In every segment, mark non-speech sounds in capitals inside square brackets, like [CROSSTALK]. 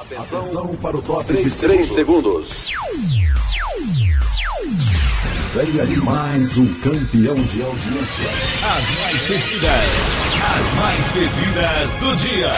Atenção para o top 3, 3 segundos. Venha de mais um campeão de audiência. As mais pedidas, as mais pedidas do dia.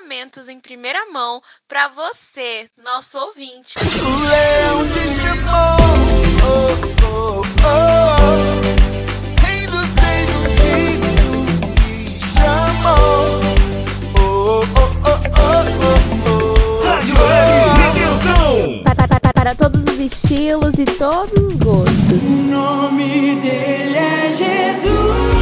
Lançamentos em primeira mão para você, nosso ouvinte. O leão te chamou, oh, oh, oh. Rei chamou. Oh, oh, oh, Para todos os estilos e todos os gostos. O nome dele é Jesus.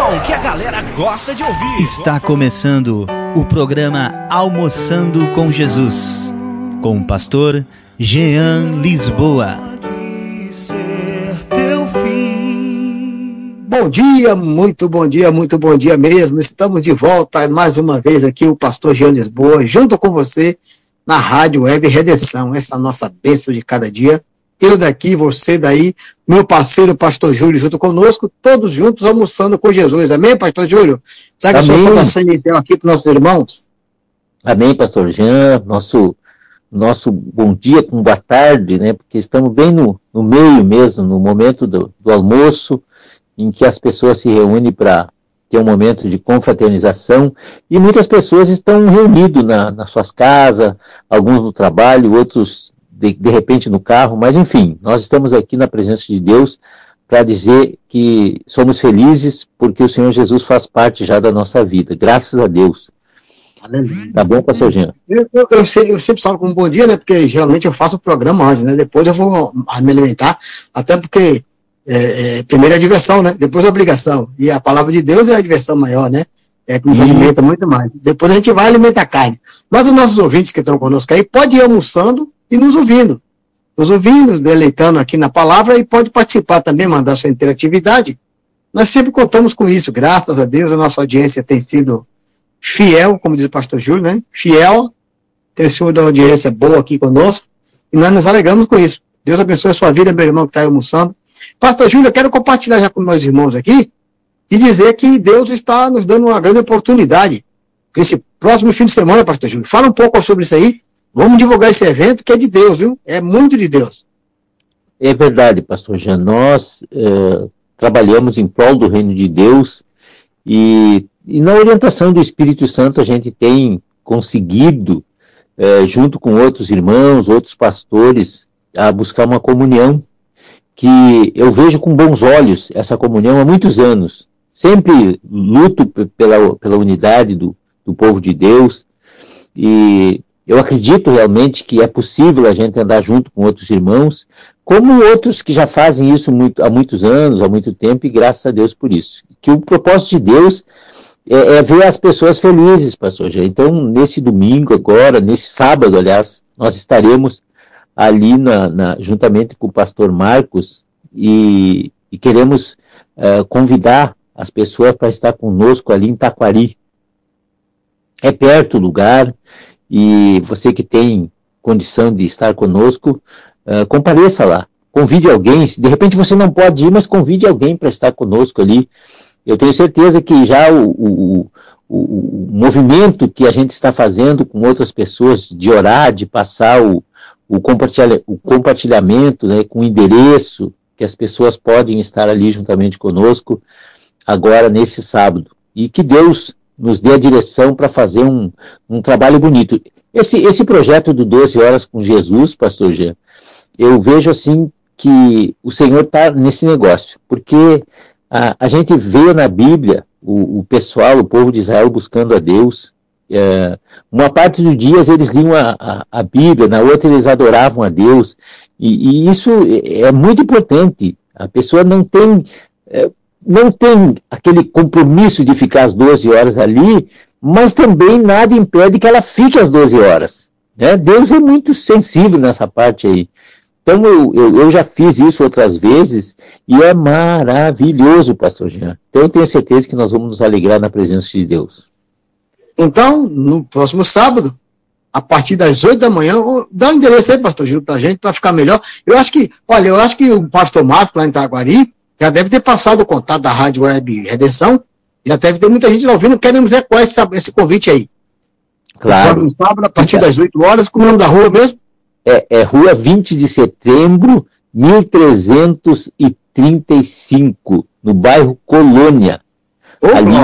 Som que a galera gosta de ouvir. Está começando o programa Almoçando com Jesus, com o pastor Jean Lisboa. De ser teu fim. Bom dia, muito bom dia, muito bom dia mesmo. Estamos de volta mais uma vez aqui, o pastor Jean Lisboa, junto com você na Rádio Web Redenção, essa nossa bênção de cada dia. Eu daqui, você daí, meu parceiro, pastor Júlio, junto conosco, todos juntos almoçando com Jesus. Amém, pastor Júlio? Traga a sua Amém. saudação inicial aqui para nossos irmãos. Amém, pastor Jean, nosso, nosso bom dia com boa tarde, né? Porque estamos bem no, no meio mesmo, no momento do, do almoço, em que as pessoas se reúnem para ter um momento de confraternização, e muitas pessoas estão reunidas na, nas suas casas, alguns no trabalho, outros de, de repente no carro, mas enfim, nós estamos aqui na presença de Deus para dizer que somos felizes porque o Senhor Jesus faz parte já da nossa vida, graças a Deus. Aleluia. Tá bom, pastor? Eu, eu, eu, sei- eu sempre falo com um bom dia, né? Porque geralmente eu faço o programa antes, né? Depois eu vou me alimentar, até porque é, é, primeiro é a diversão, né? Depois a obrigação. E a palavra de Deus é a diversão maior, né? É que nos Sim. alimenta muito mais. Depois a gente vai alimentar a carne. Mas os nossos ouvintes que estão conosco aí, pode ir almoçando e nos ouvindo. Nos ouvindo, deleitando aqui na palavra e pode participar também, mandar sua interatividade. Nós sempre contamos com isso, graças a Deus, a nossa audiência tem sido fiel, como diz o pastor Júlio, né? Fiel, tem sido uma audiência boa aqui conosco, e nós nos alegramos com isso. Deus abençoe a sua vida, meu irmão que está almoçando. Pastor Júlio, eu quero compartilhar já com meus irmãos aqui e dizer que Deus está nos dando uma grande oportunidade. Esse próximo fim de semana, pastor Júlio, fala um pouco sobre isso aí. Vamos divulgar esse evento que é de Deus, viu? É muito de Deus. É verdade, pastor Jean. Nós eh, trabalhamos em prol do reino de Deus e, e na orientação do Espírito Santo a gente tem conseguido, eh, junto com outros irmãos, outros pastores, a buscar uma comunhão que eu vejo com bons olhos essa comunhão há muitos anos. Sempre luto pe- pela, pela unidade do, do povo de Deus e eu acredito realmente que é possível a gente andar junto com outros irmãos, como outros que já fazem isso muito- há muitos anos, há muito tempo, e graças a Deus por isso. Que o propósito de Deus é, é ver as pessoas felizes, pastor. Então, nesse domingo agora, nesse sábado, aliás, nós estaremos ali na, na- juntamente com o pastor Marcos e, e queremos eh, convidar as pessoas para estar conosco ali em Taquari. É perto o lugar e você que tem condição de estar conosco, eh, compareça lá. Convide alguém, de repente você não pode ir, mas convide alguém para estar conosco ali. Eu tenho certeza que já o, o, o, o movimento que a gente está fazendo com outras pessoas de orar, de passar o, compartilha, compartilhamento né, com endereço, que as pessoas podem estar ali juntamente conosco agora nesse sábado. E que Deus nos dê a direção para fazer um, um trabalho bonito. Esse, esse projeto do 12 Horas com Jesus, pastor Jean, eu vejo assim que o Senhor está nesse negócio, porque a, a gente vê na Bíblia o, o pessoal, o povo de Israel buscando a Deus. É, uma parte dos dias eles liam a, a, a, Bíblia, na outra eles adoravam a Deus. E, e isso é, muito importante. A pessoa não tem, é, não tem aquele compromisso de ficar as 12 horas ali, mas também nada impede que ela fique as 12 horas. Né? Deus é muito sensível nessa parte aí. Então eu, eu, eu, já fiz isso outras vezes e é maravilhoso, pastor Jean. Então eu tenho certeza que nós vamos nos alegrar na presença de Deus. Então, no próximo sábado, a partir das 8 da manhã, dá um endereço aí, pastor Júlio, pra gente, para ficar melhor. Eu acho que, olha, eu acho que o pastor Márcio, lá em Itaguari, já deve ter passado o contato da Rádio Web Redenção, já deve ter muita gente lá ouvindo, queremos ecoar esse, esse convite aí. Claro. No sábado, a partir das 8 horas, como é o nome da rua mesmo? É, é Rua 20 de Setembro, 1335, no bairro Colônia. Ali,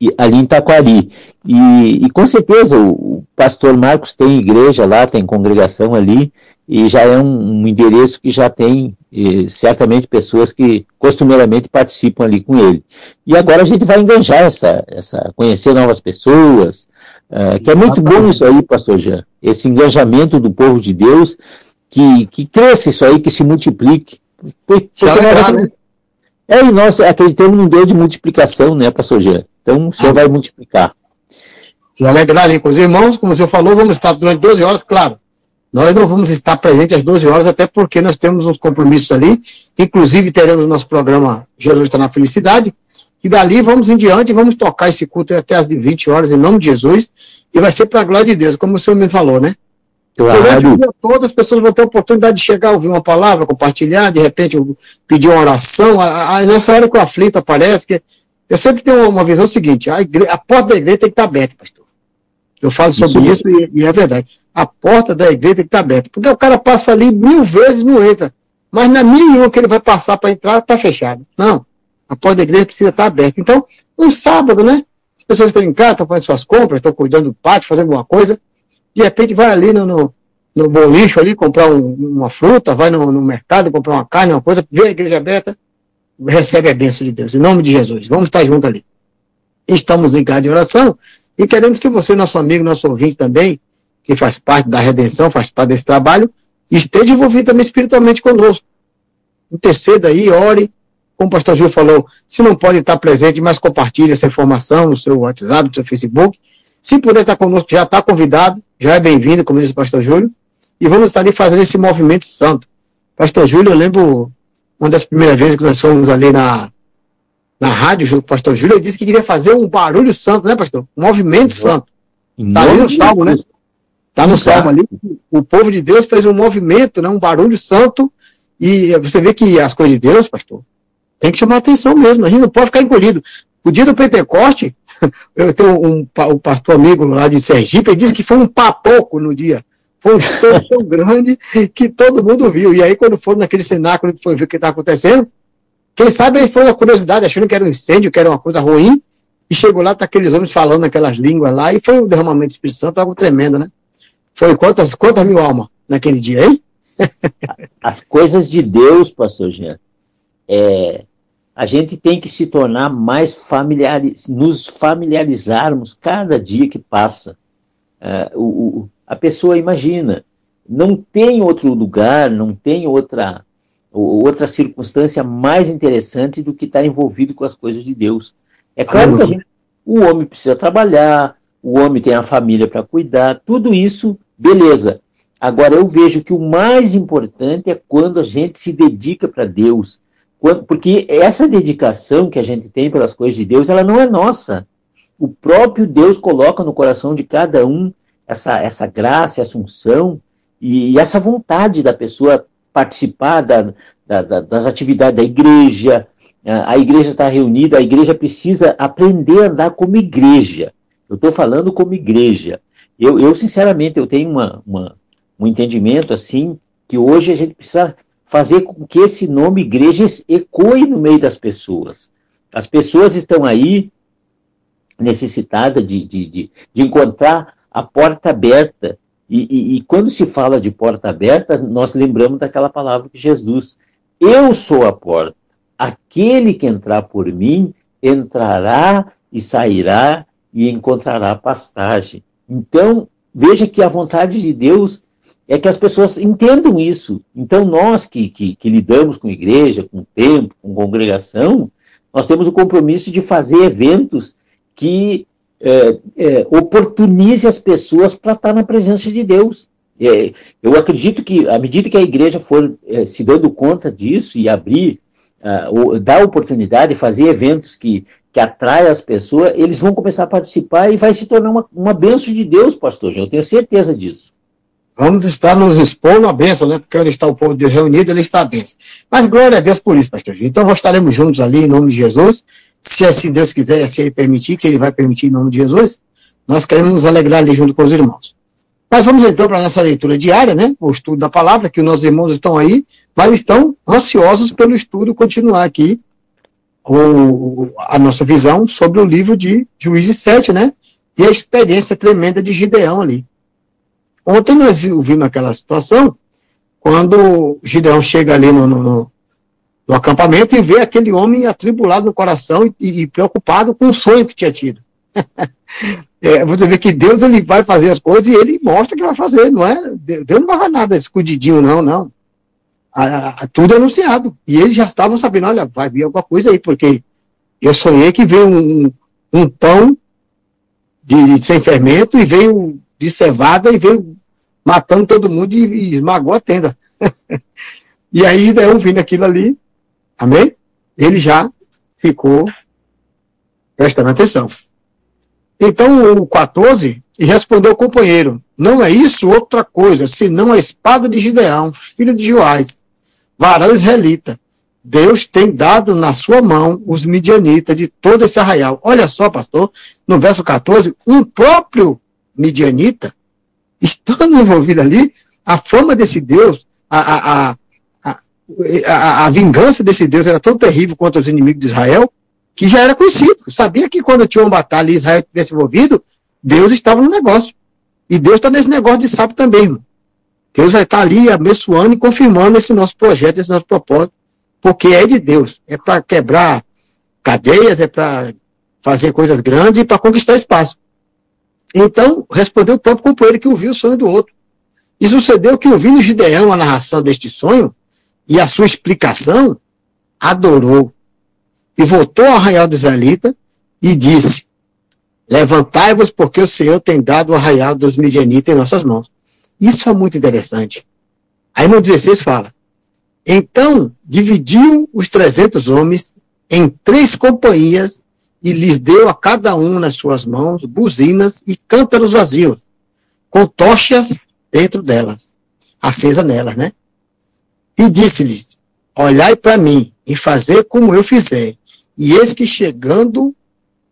e- ali em Taquari. E, e com certeza o, o pastor Marcos tem igreja lá, tem congregação ali, e já é um, um endereço que já tem eh, certamente pessoas que costumeiramente participam ali com ele. E agora a gente vai enganjar essa, essa conhecer novas pessoas, ah, que é muito bom isso aí, pastor Jean, esse engajamento do povo de Deus, que, que cresça isso aí, que se multiplique. Porque Se nós acreditamos- é, e nós acreditamos num Deus de multiplicação, né, pastor Jean? Então o Senhor vai multiplicar. Se alegrar ali com os irmãos, como o senhor falou, vamos estar durante 12 horas, claro. Nós não vamos estar presentes às 12 horas, até porque nós temos uns compromissos ali. Inclusive, teremos o nosso programa Jesus está na Felicidade. E dali vamos em diante, vamos tocar esse culto até às 20 horas, em nome de Jesus. E vai ser para a glória de Deus, como o senhor me falou, né? Durante o Claro, dia todo, as pessoas vão ter a oportunidade de chegar, ouvir uma palavra, compartilhar, de repente pedir uma oração. A- a- Nessa hora que o aflito aparece, que eu sempre tenho uma- visão seguinte: a, igre- a porta da igreja tem que estar aberta, pastor. Eu falo sobre Isso. isso e, e é verdade. A porta da igreja tem que estar aberta. Porque o cara passa ali mil vezes não entra. Mas na mil e uma que ele vai passar para entrar, está fechada. Não. A porta da igreja precisa estar aberta. Então, um sábado, né? As pessoas estão em casa, estão fazendo suas compras, estão cuidando do pátio, fazendo alguma coisa. De repente vai ali no, no, no bolicho ali comprar um- uma fruta, vai no, no mercado comprar uma carne, uma coisa, vê a igreja aberta, recebe a bênção de Deus. Em nome de Jesus. Vamos estar juntos ali. Estamos ligados em oração e queremos que você, nosso amigo, nosso ouvinte também, que faz parte da redenção, faz parte desse trabalho, esteja envolvido também espiritualmente conosco. Interceda aí, ore. Como o pastor Gil falou, se não pode estar presente, mas compartilhe essa informação no seu WhatsApp, no seu Facebook. Se puder estar conosco, já está convidado, já é bem-vindo, como disse o pastor Júlio. E vamos estar ali fazendo esse movimento santo. Pastor Júlio, eu lembro uma das primeiras vezes que nós fomos ali na, na rádio, junto com o pastor Júlio, ele disse que queria fazer um barulho santo, né, pastor? Um movimento santo. em Tá ali no salmo, né? Está no salmo ali. O povo de Deus fez um movimento, né, um barulho santo. E você vê que as coisas de Deus, pastor, tem que chamar atenção mesmo. A gente não pode ficar encolhido. O dia do Pentecoste, [LAUGHS] eu tenho um, um pastor amigo lá de Sergipe, ele disse que foi um papoco no dia. Foi um estouro tão grande que todo mundo viu. E aí, quando for naquele cenáculo que foi ver o que está acontecendo, quem sabe ele foi na curiosidade, achando que era um incêndio, que era uma coisa ruim, e chegou lá, tá aqueles homens falando aquelas línguas lá, e foi um derramamento do Espírito Santo, algo tremendo, né? Foi quantas, quantas mil almas naquele dia, hein? [LAUGHS] As coisas de Deus, pastor Jean, é, a gente tem que se tornar mais familiares, nos familiarizarmos cada dia que passa. É, o, o- a pessoa imagina, não tem outro lugar, não tem outra, outra circunstância mais interessante do que estar envolvido com as coisas de Deus. É claro que o homem precisa trabalhar, o homem tem a família para cuidar, tudo isso, beleza. Agora, eu vejo que o mais importante é quando a gente se dedica para Deus. Quando- porque essa dedicação que a gente tem pelas coisas de Deus, ela não é nossa. O próprio Deus coloca no coração de cada um essa, essa graça, essa unção e, e essa vontade da pessoa participar da- da- da- das atividades da igreja. A a igreja está reunida, a igreja precisa aprender a andar como igreja. Eu estou falando como igreja. Eu, eu, sinceramente, eu tenho uma, uma, um entendimento assim que hoje a gente precisa fazer com que esse nome igreja ecoe no meio das pessoas. As pessoas estão aí necessitadas de, de, de, de encontrar a porta aberta. E, e, e quando se fala de porta aberta, nós lembramos daquela palavra que Jesus, eu sou a porta. Aquele que entrar por mim entrará e sairá e encontrará pastagem. Então, veja que a vontade de Deus é que as pessoas entendam isso. Então, nós que, que, que lidamos com igreja, com tempo, com congregação, nós temos o compromisso de fazer eventos que é, é, oportunize as pessoas para estar na presença de Deus. É, eu acredito que, à medida que a igreja for é, se dando conta disso e abrir, uh, dar oportunidade, fazer eventos que, que atraem as pessoas, eles vão começar a participar e vai se tornar uma, uma benção de Deus, pastor. Eu tenho certeza disso. Vamos estar nos expondo a bênção, né? Porque onde está o povo de Deus reunido, ele está a bênção. Mas glória a Deus por isso, pastor. Então, nós estaremos juntos ali em nome de Jesus. Se assim Deus quiser, se Ele permitir, que Ele vai permitir em nome de Jesus, nós queremos nos alegrar ali junto com os irmãos. Mas vamos então para a nossa leitura diária, né? O estudo da palavra, que os nossos irmãos estão aí, mas estão ansiosos pelo estudo continuar aqui o, a nossa visão sobre o livro de Juízes 7, né? E a experiência tremenda de Gideão ali. Ontem nós vimos aquela situação, quando Gideão chega ali no, no, no, no acampamento e vê aquele homem atribulado no coração e, e preocupado com o sonho que tinha tido. [LAUGHS] é, você vê que Deus ele vai fazer as coisas e ele mostra que vai fazer, não é? Deus não vai fazer nada escondidinho, não, não. A, a, tudo é anunciado. E eles já estavam sabendo, olha, vai vir alguma coisa aí, porque eu sonhei que veio um, um pão de, de, sem fermento e veio de cevada e veio matando todo mundo e, e esmagou a tenda. [LAUGHS] e aí, daí, ouvindo aquilo ali, amém? Ele já ficou prestando atenção. Então, o 14, e respondeu o companheiro, não é isso outra coisa, senão a espada de Gideão, filho de Joás, varão israelita. Deus tem dado na sua mão os midianitas de todo esse arraial. Olha só, pastor, no verso 14, um próprio midianita, estando envolvido ali, a fama desse Deus, a, a, a, a, a vingança desse Deus era tão terrível contra os inimigos de Israel, que já era conhecido. Sabia que quando tinha uma batalha e Israel tivesse envolvido, Deus estava no negócio. E Deus está nesse negócio de sábado também, irmão. Deus vai estar ali abençoando e confirmando esse nosso projeto, esse nosso propósito, porque é de Deus. É para quebrar cadeias, é para fazer coisas grandes e para conquistar espaço. Então, respondeu o próprio companheiro que ouviu o sonho do outro. E sucedeu que, ouvindo Gideão a narração deste sonho e a sua explicação, adorou e voltou ao arraial do Israelita e disse: Levantai-vos, porque o Senhor tem dado o arraial dos midianitas em nossas mãos. Isso é muito interessante. Aí no 16 fala: Então dividiu os trezentos homens em três companhias e lhes deu a cada um nas suas mãos buzinas e cântaros vazios, com tochas dentro delas, acesa nelas, né? E disse-lhes: Olhai para mim e fazer como eu fizer. E eis que chegando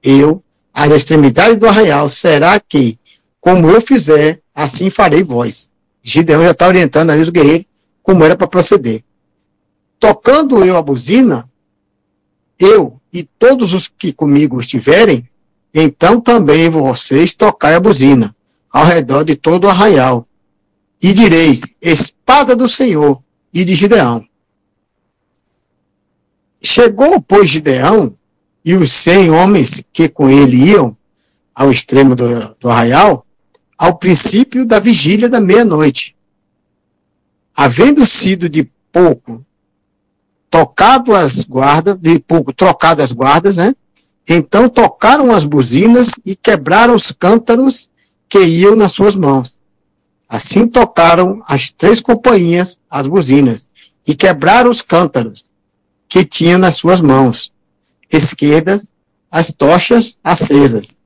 eu às extremidades do arraial, será que, como eu fizer, assim farei vós. Gideão já está orientando ali os guerreiros como era para proceder. Tocando eu a buzina, eu e todos os que comigo estiverem, então também vocês tocai a buzina, ao redor de todo o arraial. E direis, espada do Senhor e de Gideão. Chegou, pois, Gideão e os cem homens que com ele iam ao extremo do, do arraial, ao princípio da vigília da meia-noite. Havendo sido de pouco tocado as guardas, de pouco trocado as guardas, né? Então tocaram as buzinas e quebraram os cântaros que iam nas suas mãos. Assim tocaram as três companhias as buzinas e quebraram os cântaros que tinham nas suas mãos esquerdas as tochas acesas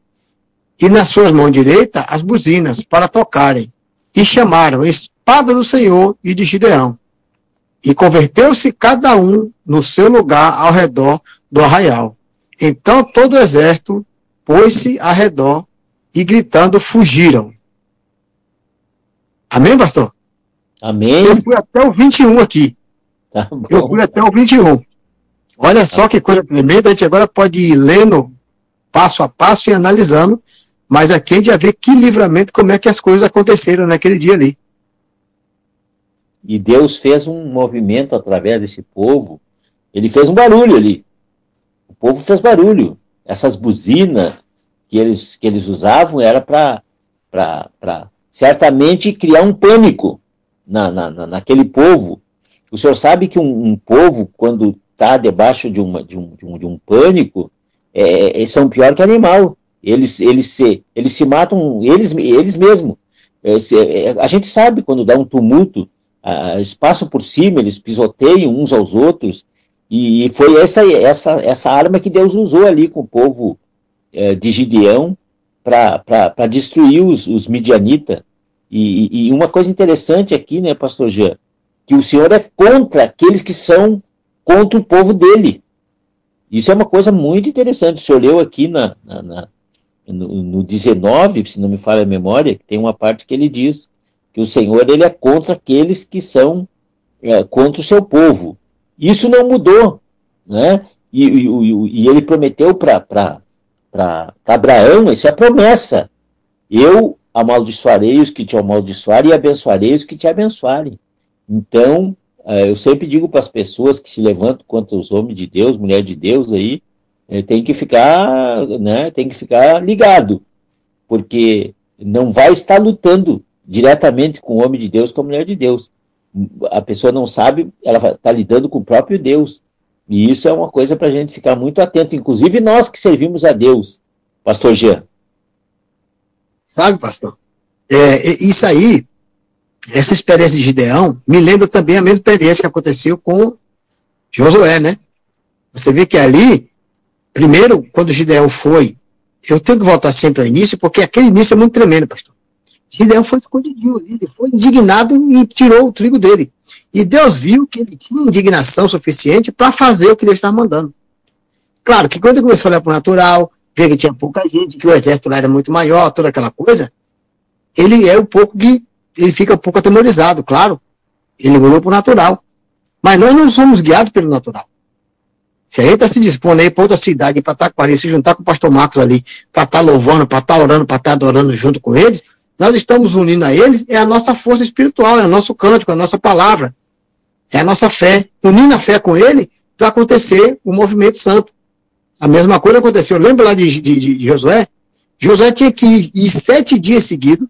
e nas suas mãos direitas as buzinas para tocarem. E chamaram espada do Senhor e de Gideão. E converteu-se cada um no seu lugar ao redor do arraial. Então todo o exército pôs-se ao redor e gritando fugiram. Amém, pastor? Amém. Eu fui até o 21 aqui. Tá Eu fui até o 21. Olha só que coisa tremenda, a gente agora pode ir lendo passo a passo e analisando, mas aqui a gente já vê que livramento, como é que as coisas aconteceram naquele dia ali. E Deus fez um movimento através desse povo, ele fez um barulho ali. povo fez barulho. Essas buzinas que eles, que eles usavam era para certamente criar um pânico na, na, naquele povo. O senhor sabe que um, um povo, quando está debaixo de, uma, de, um, de, um, de um pânico, é, eles são pior que animal. Eles, eles, se, eles se matam eles, eles mesmos. É, é, a gente sabe quando dá um tumulto, ah, espaço por cima, eles pisoteiam uns aos outros, e foi essa, essa, essa arma que Deus usou ali com o povo é, de Gideão para destruir os, os midianitas. E, e, uma coisa interessante aqui, né, pastor Jean, que o Senhor é contra aqueles que são contra o povo dele. Isso é uma coisa muito interessante. O senhor leu aqui na, na, na no, no 19, se não me falha a memória, tem uma parte que ele diz que o Senhor ele é contra aqueles que são é, contra o seu povo. Isso não mudou, né? E, e, e ele prometeu para Abraão, isso é promessa. Eu amaldiçoarei os que te amaldiçoarem e abençoarei os que te abençoarem. Então, é, eu sempre digo para as pessoas que se levantam contra os homens de Deus, mulher de Deus aí, é, tem que ficar, né, tem que ficar ligado, porque não vai estar lutando diretamente com o homem de Deus, com a mulher de Deus. A pessoa não sabe, ela está lidando com o próprio Deus. E isso é uma coisa para a gente ficar muito atento, inclusive nós que servimos a Deus, Pastor Jean. Sabe, pastor? É, isso aí, essa experiência de Gideão, me lembra também a mesma experiência que aconteceu com Josué, né? Você vê que ali, primeiro, quando Gideão foi, eu tenho que voltar sempre ao início, porque aquele início é muito tremendo, pastor. Gideão foi escondidinho ali, ele foi indignado e tirou o trigo dele. E Deus viu que ele tinha indignação suficiente para fazer o que Deus estava mandando. Claro que quando ele começou a olhar para o natural, que tinha pouca gente, que o exército lá era muito maior, toda aquela coisa, ele é um pouco que ele fica um pouco atemorizado, claro. Ele olhou para o natural. Mas nós não somos guiados pelo natural. Se a gente está se dispondo aí para outra cidade, para a se juntar com o pastor Marcos ali, para estar tá louvando, para estar tá orando, para estar tá adorando junto com eles, nós estamos unindo a eles, é a nossa força espiritual, é o nosso cântico, é a nossa palavra, é a nossa fé. Unindo a fé com ele para acontecer o movimento santo. A mesma coisa aconteceu. Lembra lá de, de, de Josué? Josué tinha que ir, ir sete dias seguidos,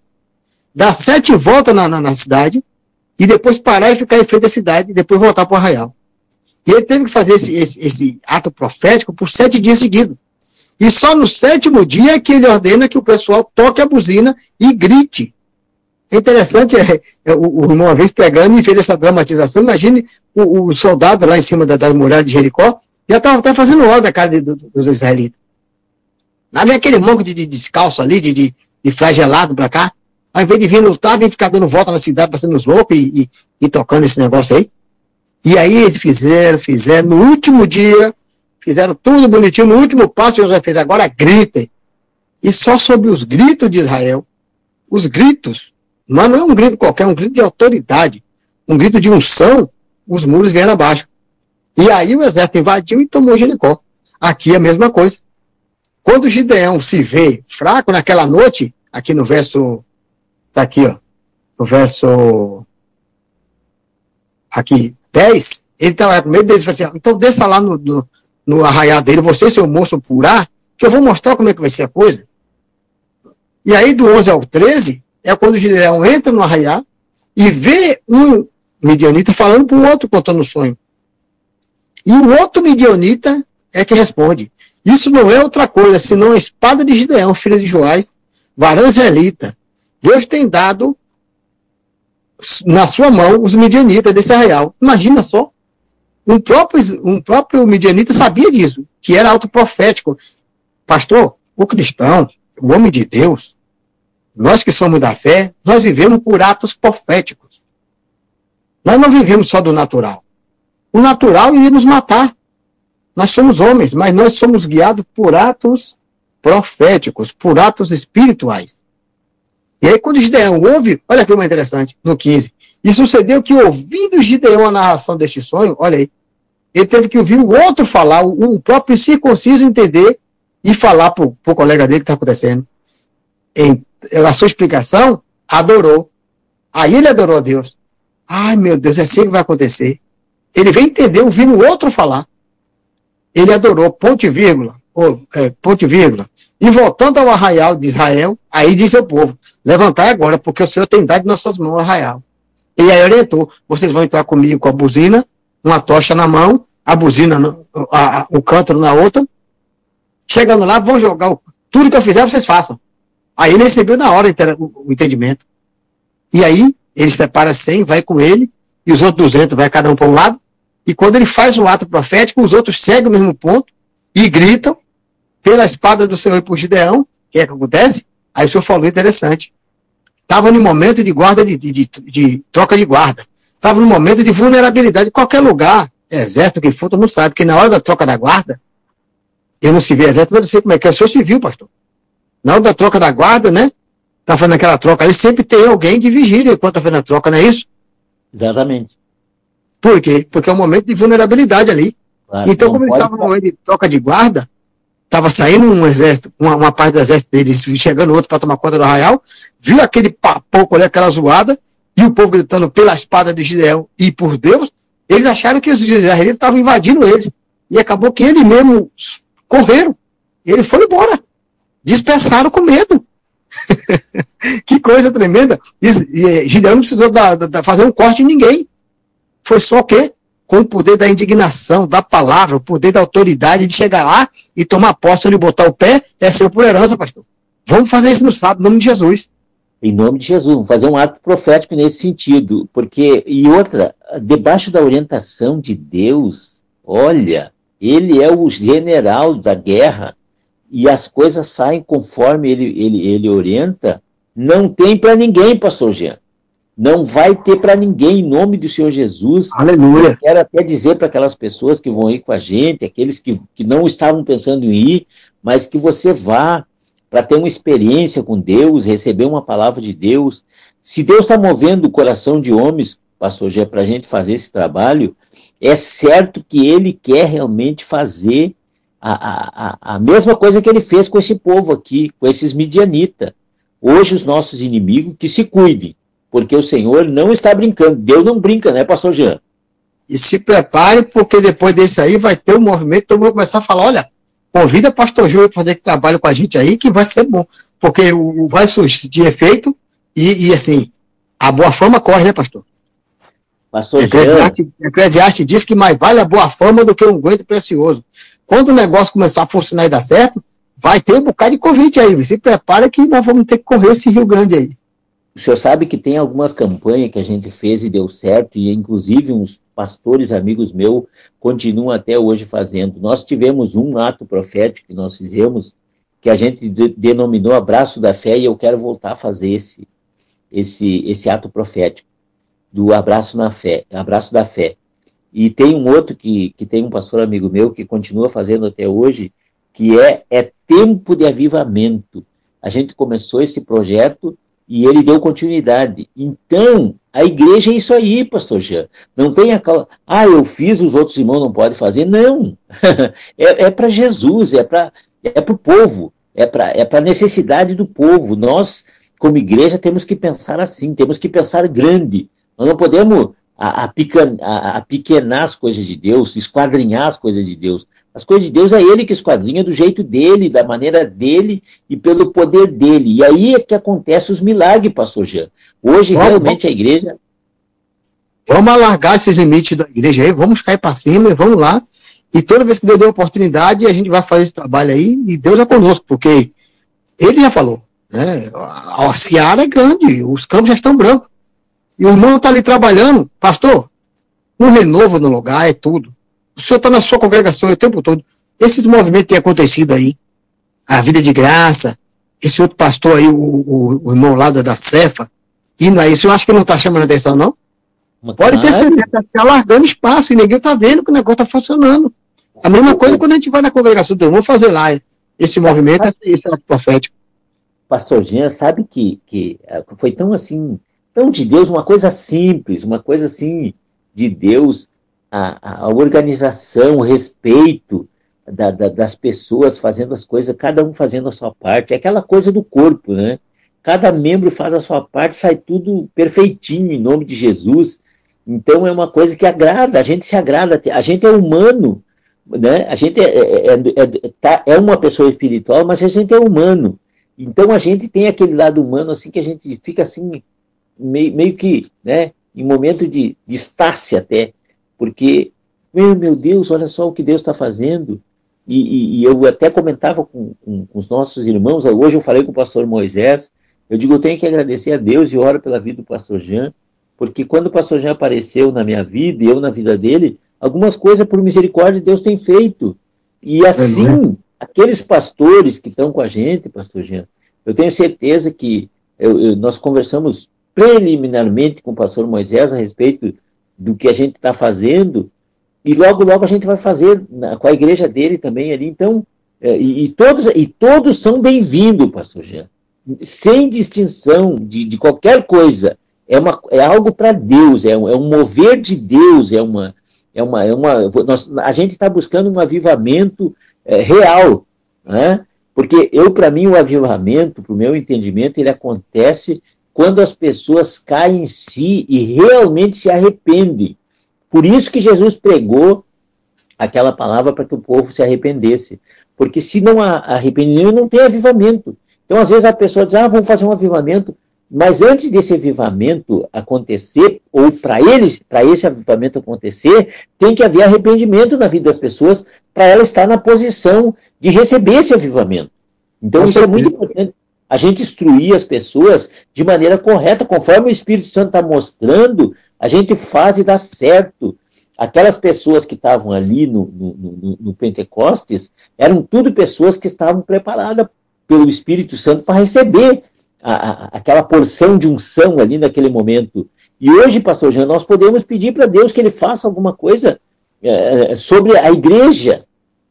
dar sete voltas na, na, na, cidade, e depois parar e ficar em frente à cidade, e depois voltar para o arraial. E ele teve que fazer esse, esse, esse ato profético por sete dias seguidos. E só no sétimo dia é que ele ordena que o pessoal toque a buzina e grite. É interessante é, é, o, o uma vez pegando e fez essa dramatização. Imagine o, o soldado lá em cima da, da muralha de Jericó, já estava até fazendo hora da cara de, do, dos israelitas. Lá vem aquele monte de, de descalço ali, de, de, de flagelado para cá. Ao invés de vir lutar, vem ficar dando volta na cidade, passando os loucos e, e, e tocando esse negócio aí. E aí eles fizeram, fizeram. No último dia, fizeram tudo bonitinho. No último passo, José fez, agora gritem. E só sobre os gritos de Israel, os gritos, mas não é um grito qualquer, é um grito de autoridade, um grito de unção, os muros vieram abaixo. E aí o exército invadiu e tomou Jericó. Aqui a mesma coisa. Quando Gideão se vê fraco naquela noite, aqui no verso, tá aqui, ó, no verso, aqui, 10, ele estava com medo deles, falou assim, então desça lá no, no, no arraial dele, você, seu moço purá, que eu vou mostrar como é que vai ser a coisa. E aí, do 11 ao 13, é quando Gideão entra no arraial e vê um midianita falando para o outro contando o sonho. E o outro midianita é que responde. Isso não é outra coisa, senão a espada de Gideão, filho de Joás, varão israelita. Deus tem dado na sua mão os midianitas desse arraial. Imagina só. Um próprio, um próprio midianita sabia disso, que era autoprofético. Pastor, o cristão, o homem de Deus, nós que somos da fé, nós vivemos por atos proféticos. Nós não vivemos só do natural. O natural iria nos matar. Nós somos homens, mas nós somos guiados por atos proféticos, por atos espirituais. E aí, quando Gideão ouve, olha que mais interessante, no 15. E sucedeu que, ouvindo Gideão a narração deste sonho, olha aí, ele teve que ouvir o outro falar, o, próprio circunciso entender e falar para o colega dele que está acontecendo. Em, a sua explicação, adorou. Aí ele adorou a Deus. Ai, meu Deus, é assim que vai acontecer. Ele vem entender ouvindo o outro falar. ele adorou, ponto e vírgula, ou, é, ponto e vírgula. E voltando ao arraial de Israel, aí disse ao povo, levantai agora, porque o Senhor tem dado em nossas mãos o arraial. E aí orientou, vocês vão entrar comigo com a buzina, uma tocha na mão, a buzina, no- a- a- o cântaro na outra. Chegando lá, vão jogar o- tudo que eu fizer, vocês façam. Aí ele recebeu na hora o entendimento. E aí, ele separa 100, vai com ele, e os outros 200 vai cada um para um lado. E quando ele faz o ato profético, os outros seguem o mesmo ponto e gritam pela espada do Senhor e por Gideão, que é que acontece? Aí o senhor falou interessante. Estava no momento de guarda de, de, de- de troca de guarda. Estava no momento de vulnerabilidade. Qualquer lugar, exército que for, todo mundo sabe que na hora da troca da guarda, eu não servi exército, mas eu sei como é que é. O senhor se viu, pastor. Na hora da troca da guarda, né? Tá fazendo aquela troca ali, sempre tem alguém de vigília enquanto tá fazendo a troca, não é isso? Exatamente. Por quê? Porque é um momento de vulnerabilidade ali. Claro, Então, como ele estava no momento de troca de guarda, estava saindo um exército, uma, uma parte do exército deles, chegando outro para tomar conta do arraial, viu aquele papoco ali, aquela zoada, e o povo gritando pela espada de Gideão e por Deus, eles acharam que os israelitas estavam invadindo eles. E acabou que eles mesmo correram. E eles foram embora. Dispersaram com medo. [LAUGHS] que coisa tremenda. E, e Gideão não precisou da- da- da- fazer um corte em ninguém. Foi só o quê? Com o poder da indignação, da palavra, o poder da autoridade de chegar lá e tomar posse onde botar o pé, é seu por herança, pastor. Vamos fazer isso no sábado, em nome de Jesus. Em nome de Jesus, vamos fazer um ato profético nesse sentido, porque e outra, debaixo da orientação de Deus, olha, ele é o general da guerra e as coisas saem conforme ele ele, ele orienta, não tem para ninguém, pastor Jean. Não vai ter para ninguém em nome do Senhor Jesus. Aleluia. Eu quero até dizer para aquelas pessoas que vão ir com a gente, aqueles que, que não estavam pensando em ir, mas que você vá para ter uma experiência com Deus, receber uma palavra de Deus. Se Deus está movendo o coração de homens, pastor Gé, para a gente fazer esse trabalho, é certo que ele quer realmente fazer a, a, a, a mesma coisa que ele fez com esse povo aqui, com esses midianitas. Hoje, os nossos inimigos que se cuidem, porque o Senhor não está brincando. Deus não brinca, né, pastor Jean? E se prepare, porque depois desse aí vai ter um movimento, todo mundo vai começar a falar, olha, convida o pastor Júlio para fazer que trabalho com a gente aí, que vai ser bom. Porque o, vai surgir efeito e, e, assim, a boa fama corre, né, pastor? Pastor Eclesiastes, Eclesiastes diz que mais vale a boa fama do que um aguento precioso. Quando o negócio começar a funcionar e dar certo, vai ter um bocado de convite aí. Se prepara que nós vamos ter que correr esse Rio Grande aí. O senhor sabe que tem algumas campanhas que a gente fez e deu certo, e inclusive uns pastores amigos meus continuam até hoje fazendo. Nós tivemos um ato profético que nós fizemos, que a gente de- denominou Abraço da Fé, e eu quero voltar a fazer esse, esse, esse ato profético do Abraço na Fé, Abraço da Fé. E tem um outro que, que tem um pastor amigo meu que continua fazendo até hoje, que é, é Tempo de Avivamento. A gente começou esse projeto e ele deu continuidade. Então, a igreja é isso aí, pastor Jean. Não tem aquela, ah, eu fiz, os outros irmãos não podem fazer. Não. [LAUGHS] é é para Jesus, é para é o povo, é para é a necessidade do povo. Nós, como igreja, temos que pensar assim, temos que pensar grande. Nós não podemos a, a, a- a pequenar as coisas de Deus, esquadrinhar as coisas de Deus. As coisas de Deus é Ele que esquadrinha do jeito dele, da maneira dele e pelo poder dele. E aí é que acontecem os milagres, pastor Jean. Hoje, Vamos, realmente, a igreja Vamos alargar esses limites da igreja aí, vamos cair para cima e vamos lá. E toda vez que Deus der oportunidade, a gente vai fazer esse trabalho aí, e Deus é conosco, porque ele já falou, né? A, a seara é grande, os campos já estão brancos. E o irmão está ali trabalhando, pastor, um renovo no lugar é tudo. O senhor está na sua congregação o tempo todo. Esses movimentos têm acontecido aí, a vida de graça, esse outro pastor aí, o, o, o irmão lá da, da Cefa, indo aí, o senhor acha que não está chamando atenção, não? Pode ter certeza, está se alargando espaço e ninguém está vendo que o negócio está funcionando. A mesma coisa quando a gente vai na congregação do irmão fazer lá esse movimento, esse ato profético. pastor Jean sabe que, que eh, foi tão assim, tão de Deus, uma coisa simples, uma coisa assim de Deus, a, a- a organização, o respeito da- da- das pessoas fazendo as coisas, cada um fazendo a sua parte, é aquela coisa do corpo, né? Cada membro faz a sua parte, sai tudo perfeitinho em nome de Jesus. Então é uma coisa que agrada, a gente se agrada, a gente é humano, né? A gente é, é, é, é, tá, é uma pessoa espiritual, mas a gente é humano. Então a gente tem aquele lado humano assim que a gente fica assim meio, meio que, né, em momento de, de estar-se até, porque meu, meu Deus, olha só o que Deus está fazendo. E, e, e, eu até comentava com, com, com, os nossos irmãos, hoje eu falei com o pastor Moisés, eu digo, eu tenho que agradecer a Deus e oro pela vida do pastor Jean, porque quando o pastor Jean apareceu na minha vida e eu na vida dele, algumas coisas por misericórdia Deus tem feito. E assim, aqueles pastores que estão com a gente, pastor Jean, eu tenho certeza que eu, eu, nós conversamos preliminarmente com o pastor Moisés a respeito do que a gente está fazendo, e logo, logo a gente vai fazer na, com a igreja dele também ali. Então, é, e, e, todos, e todos são bem-vindos, pastor Jean. Sem distinção de, de qualquer coisa. É, uma, é algo para Deus, é um, é um mover de Deus, é uma. É uma, é uma nós, a gente está buscando um avivamento é, real. Né? Porque eu, para mim, o avivamento, para o meu entendimento, ele acontece quando as pessoas caem em si e realmente se arrependem. Por isso que Jesus pregou aquela palavra para que o povo se arrependesse. Porque se não há arrependimento, não tem avivamento. Então, às vezes, a pessoa diz, ah, vamos fazer um avivamento. Mas antes desse avivamento acontecer, ou para eles, para esse avivamento acontecer, tem que haver arrependimento na vida das pessoas para ela estar na posição de receber esse avivamento. Então, isso é muito importante. A gente instruir as pessoas de maneira correta, conforme o Espírito Santo está mostrando, a gente faz e dá certo. Aquelas pessoas que estavam ali no, no, no, no Pentecostes eram tudo pessoas que estavam preparadas pelo Espírito Santo para receber a, a, aquela porção de unção ali naquele momento. E hoje, pastor Jean, nós podemos pedir para Deus que ele faça alguma coisa é, sobre a igreja,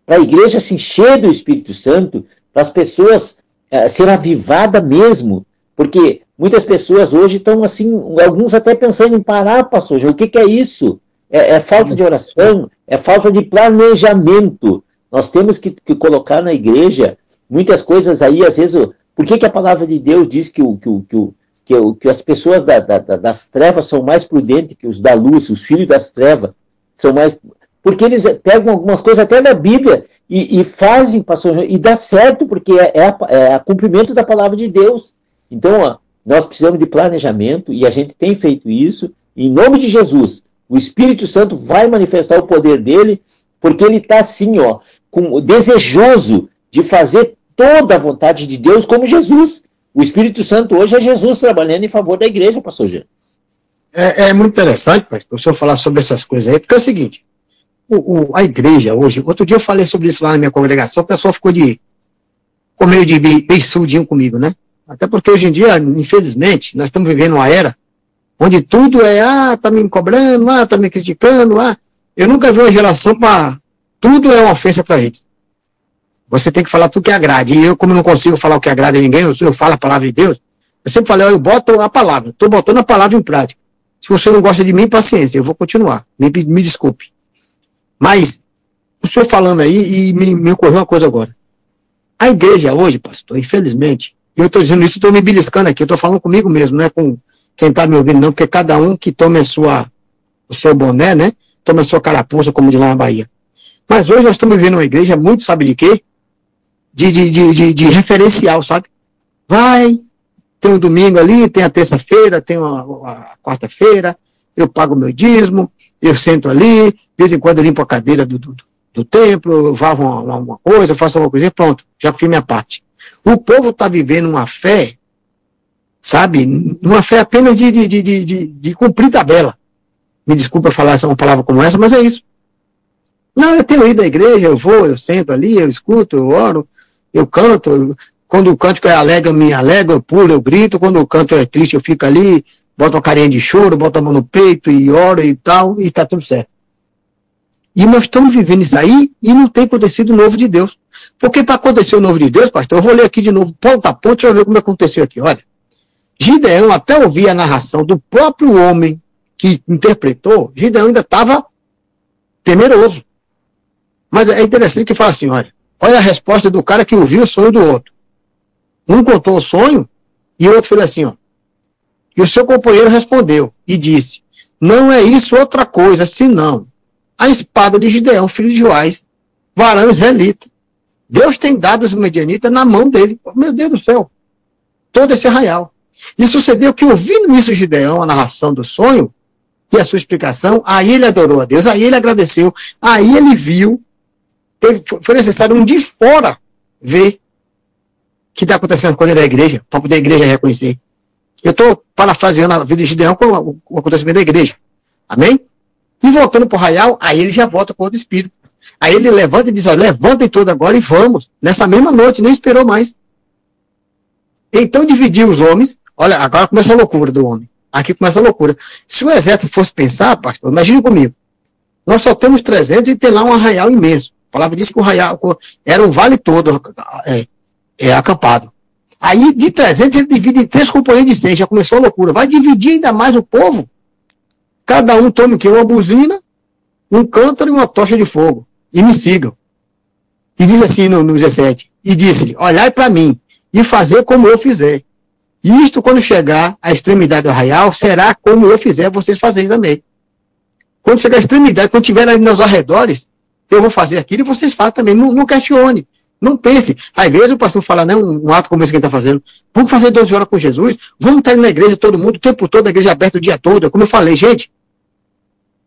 para a igreja se encher do Espírito Santo, para as pessoas é, ser avivada mesmo, porque muitas pessoas hoje estão assim, alguns até pensando em parar, pastor. O que, que é isso? É, é, falta de oração, é falta de planejamento. Nós temos que, que, colocar na igreja muitas coisas aí, às vezes. Por que, que a palavra de Deus diz que, o, que, o, que, o, que, o, que as pessoas da, da, das trevas são mais prudentes que os da luz, os filhos das trevas são mais. Porque eles pegam algumas coisas até da Bíblia e, e fazem, pastor, e dá certo, porque é, é, é cumprimento da palavra de Deus. Então, ó, nós precisamos de planejamento e a gente tem feito isso. Em nome de Jesus, o Espírito Santo vai manifestar o poder dele, porque ele está assim, ó, com, desejoso de fazer toda a vontade de Deus como Jesus. O Espírito Santo hoje é Jesus trabalhando em favor da igreja, pastor Jean. É, é muito interessante, pastor, o senhor falar sobre essas coisas aí, porque é o seguinte, o, o, a igreja hoje, outro dia eu falei sobre isso lá na minha congregação, o pessoal ficou de, ficou meio de beiçudinho comigo, né? Até porque hoje em dia, infelizmente, nós estamos vivendo uma era onde tudo é, ah, tá me cobrando, ah, tá me criticando, ah. Eu nunca vi uma geração para. Tudo é uma ofensa para eles. Você tem que falar tudo que agrade. E eu, como não consigo falar o que agrada a ninguém, eu, eu falo a palavra de Deus. Eu sempre falei, eu boto a palavra, estou botando a palavra em prática. Se você não gosta de mim, paciência, eu vou continuar. Me, me desculpe. Mas, o senhor falando aí, e me, me ocorreu uma coisa agora. A igreja hoje, pastor, infelizmente, eu estou dizendo isso, estou me beliscando aqui, estou falando comigo mesmo, não é com quem está me ouvindo, não, porque cada um que tome a sua, o seu boné, né? Toma a sua carapuça, como de lá na Bahia. Mas hoje nós estamos vivendo uma igreja muito, sabe de quê? De, de, de, de, de referencial, sabe? Vai, tem um domingo ali, tem a terça-feira, tem a, a quarta-feira, eu pago meu dízimo, eu sento ali, de vez em quando eu limpo a cadeira do, do, do templo, vavo uma, uma, coisa, faço alguma coisa, pronto, já fiz minha parte. O povo está vivendo uma fé, sabe? Uma fé apenas de, de, de, de, de cumprir tabela. Me desculpa falar uma palavra como essa, mas é isso. Não, eu tenho ido à igreja, eu vou, eu sento ali, eu escuto, eu oro, eu canto. Eu, quando o cântico é alegre, eu me alegro, eu pulo, eu grito. Quando o canto é triste, eu fico ali, boto uma carinha de choro, boto a mão no peito e oro e tal, e tá tudo certo. E nós estamos vivendo isso aí e não tem acontecido o novo de Deus. Porque para acontecer o novo de Deus, pastor, eu vou ler aqui de novo, ponto a ponto, deixa eu ver como aconteceu aqui. Olha, Gideão, até ouvir a narração do próprio homem que interpretou, Gideão ainda estava temeroso. Mas é interessante que fala assim, olha, olha a resposta do cara que ouviu o sonho do outro. Um contou o sonho e o outro falou assim, ó. E o seu companheiro respondeu e disse, não é isso outra coisa, senão a espada de Gideão, filho de Joás, varão israelita. Deus tem dado os medianitas na mão dele. Meu Deus do céu. Todo esse arraial. E sucedeu que, ouvindo isso, Gideão, a narração do sonho e a sua explicação, aí ele adorou a Deus, aí ele agradeceu, aí ele viu, teve, foi necessário um de fora ver o que está acontecendo com ele da igreja, para poder a igreja reconhecer. Eu estou parafraseando a vida de Gideão com o, acontecimento da igreja. Amém? E voltando para o arraial, aí ele já volta com outro espírito. Aí ele levanta e diz: olha, levantem todos agora e vamos. Nessa mesma noite, nem esperou mais. Então dividiu os homens. Olha, agora começa a loucura do homem. Aqui começa a loucura. Se o exército fosse pensar, pastor, imagine comigo. Nós só temos 300 e tem lá um arraial imenso. A palavra disse que o arraial era um vale todo é, é, acampado. Aí de 300 ele divide em três componentes de 100. Já começou a loucura. Vai dividir ainda mais o povo. Cada um tome o quê? Uma buzina, um cântaro e uma tocha de fogo. E me sigam. E diz assim no, no 17. E disse-lhe: Olhai para mim e fazer como eu fizer. Isto, quando chegar à extremidade do arraial, será como eu fizer, vocês fazerem também. Quando chegar à extremidade, quando estiver nos arredores, eu vou fazer aquilo e vocês fazem também. Não, não questione. Não pense. Às vezes o pastor fala, não, um ato como esse que ele está fazendo. Vamos fazer 12 horas com Jesus. Vamos estar na igreja todo mundo, o tempo todo, a igreja aberta o dia todo. Como eu falei, gente,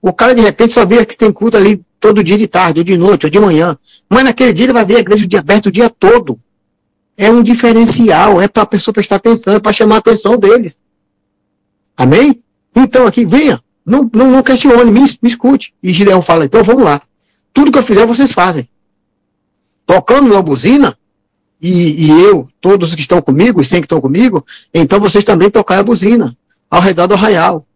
o cara de repente só vê que tem culto ali todo dia de tarde, ou de noite, ou de manhã. Mas naquele dia ele vai ver a igreja aberta o dia todo é um diferencial, é para a pessoa prestar atenção, é para chamar a atenção deles. Amém? Então aqui, venha, não, não, não questione, me, me escute. E Gideão fala, então vamos lá. Tudo que eu fizer, vocês fazem. Tocando minha buzina, e, e eu, todos que estão comigo, os 100 que estão comigo, então vocês também tocarem a buzina, ao redor do arraial.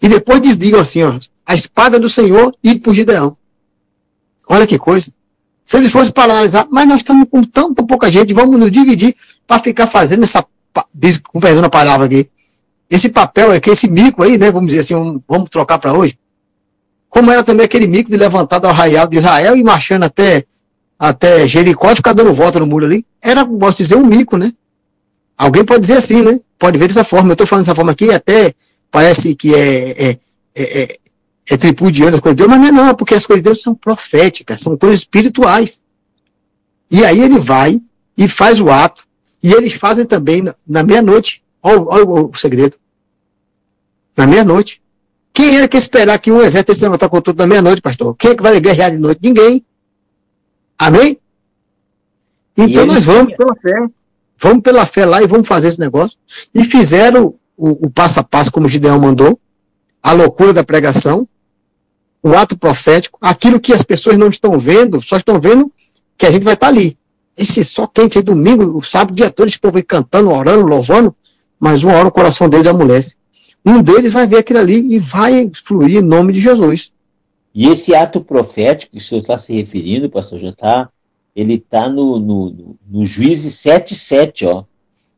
E depois digam assim, ó, a espada do Senhor e por Gideão. Olha que coisa. Se eles fossem paralisar, mas nós estamos com tanta pouca gente, vamos nos dividir para ficar fazendo essa, com perdão a palavra aqui, esse papel aqui, esse mico aí, né, vamos dizer assim, vamos trocar para hoje. Como era também aquele mico de levantar do arraial de Israel e marchando até, até Jericó ficar dando volta no muro ali. Era, posso dizer, um mico, né? Alguém pode dizer assim, né? Pode ver dessa forma. Eu estou falando dessa forma aqui, até parece que é, é, é, é é tripudiando as coisas de Deus, mas não é não, porque as coisas de Deus são proféticas, são coisas espirituais. E aí ele vai e faz o ato, e eles fazem também na, na meia-noite. Olha, olha, o segredo. Na meia-noite. Quem era que esperar que um exército se levantar com tudo na meia-noite, pastor? Quem é que vai guerrear de noite? Ninguém. Amém? Então nós vamos pela fé. Vamos pela fé lá e vamos fazer esse negócio. E fizeram o, o passo a passo como o Gideão mandou, a loucura da pregação, o ato profético, aquilo que as pessoas não estão vendo, só estão vendo que a gente vai estar ali. Esse só quente aí, domingo, o sábado, o dia todo, esse povo aí cantando, orando, louvando, mas uma hora o coração deles amolece. Um deles vai ver aquilo ali e vai fluir em nome de Jesus. E esse ato profético que o senhor está se referindo, pastor Jotá, ele está no, no, no, no Juízes 7,7, ó.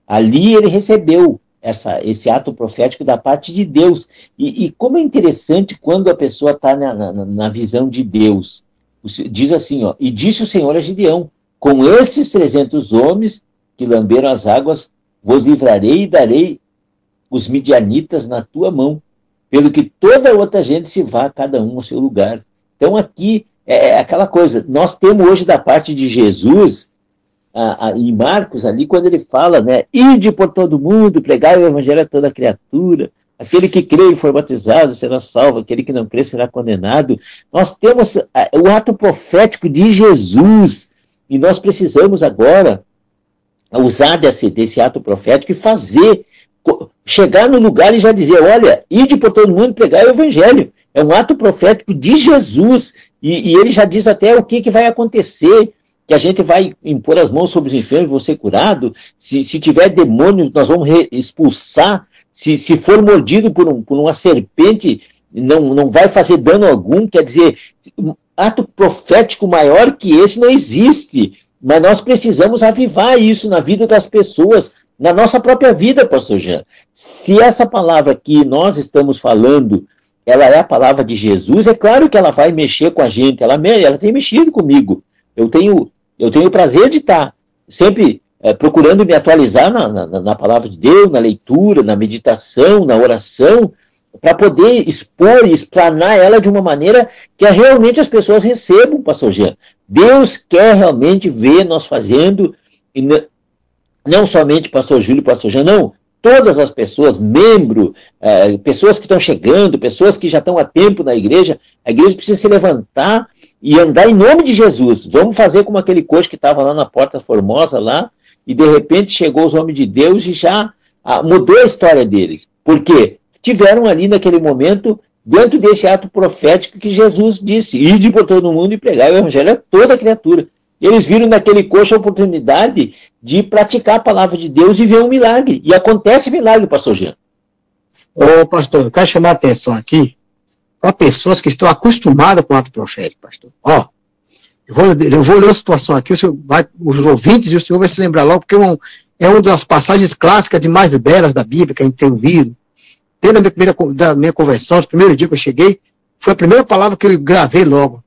Ali ele recebeu essa, esse ato profético da parte de Deus. E, e como é interessante quando a pessoa está na, na, na, visão de Deus. Diz assim, ó, e disse o Senhor a Gideão, com esses 300 homens que lamberam as águas, vos livrarei e darei os midianitas na tua mão, pelo que toda outra gente se vá, cada um ao seu lugar. Então aqui é, é aquela coisa, nós temos hoje da parte de Jesus a, a, em Marcos ali, quando ele fala, né, ide por todo mundo, pregai o evangelho a toda criatura, aquele que crê e for batizado será salvo, aquele que não crê será condenado. Nós temos o ato profético de Jesus, e nós precisamos agora usar desse, desse ato profético e fazer, chegar no lugar e já dizer, olha, ide por todo mundo, pregai o evangelho. É um ato profético de Jesus, e, e ele já diz até o que, que vai acontecer, que a gente vai impor as mãos sobre os enfermos, ser curado. Se, se tiver demônios, nós vamos expulsar. Se, se for mordido por, um, por uma serpente, não, não vai fazer dano algum. Quer dizer, um ato profético maior que esse não existe. Mas nós precisamos avivar isso na vida das pessoas, na nossa própria vida, pastor Jean. Se essa palavra que nós estamos falando, ela é a palavra de Jesus, é claro que ela vai mexer com a gente, ela, ela tem mexido comigo. Eu tenho eu tenho o prazer de estar sempre é, procurando me atualizar na, na, na, palavra de Deus, na leitura, na meditação, na oração, para poder expor e explanar ela de uma maneira que realmente as pessoas recebam, pastor Jean. Deus quer realmente ver nós fazendo, não somente pastor Júlio e pastor Jean, não, todas as pessoas, membro, é, pessoas que estão chegando, pessoas que já estão há tempo na igreja, a igreja precisa se levantar e andar em nome de Jesus. Vamos fazer como aquele coach que estava lá na Porta Formosa, lá, e de repente chegou os homens de Deus e já ah, mudou a história deles. Por quê? Tiveram ali naquele momento, dentro desse ato profético que Jesus disse, ide por todo mundo e pregar o evangelho a toda criatura. Eles viram naquele coxo a oportunidade de praticar a palavra de Deus e ver um milagre. E acontece milagre, pastor Jean. Ô, pastor, eu quero chamar a atenção aqui para pessoas que estão acostumadas com o ato profético, pastor. Ó, eu vou, eu vou ler a situação aqui, vai, os ouvintes e o senhor vai se lembrar logo, porque é, um, é uma das passagens clássicas de mais belas da Bíblia que a gente tem ouvido. Desde a minha primeira da minha conversão, no primeiro dia que eu cheguei, foi a primeira palavra que eu gravei logo.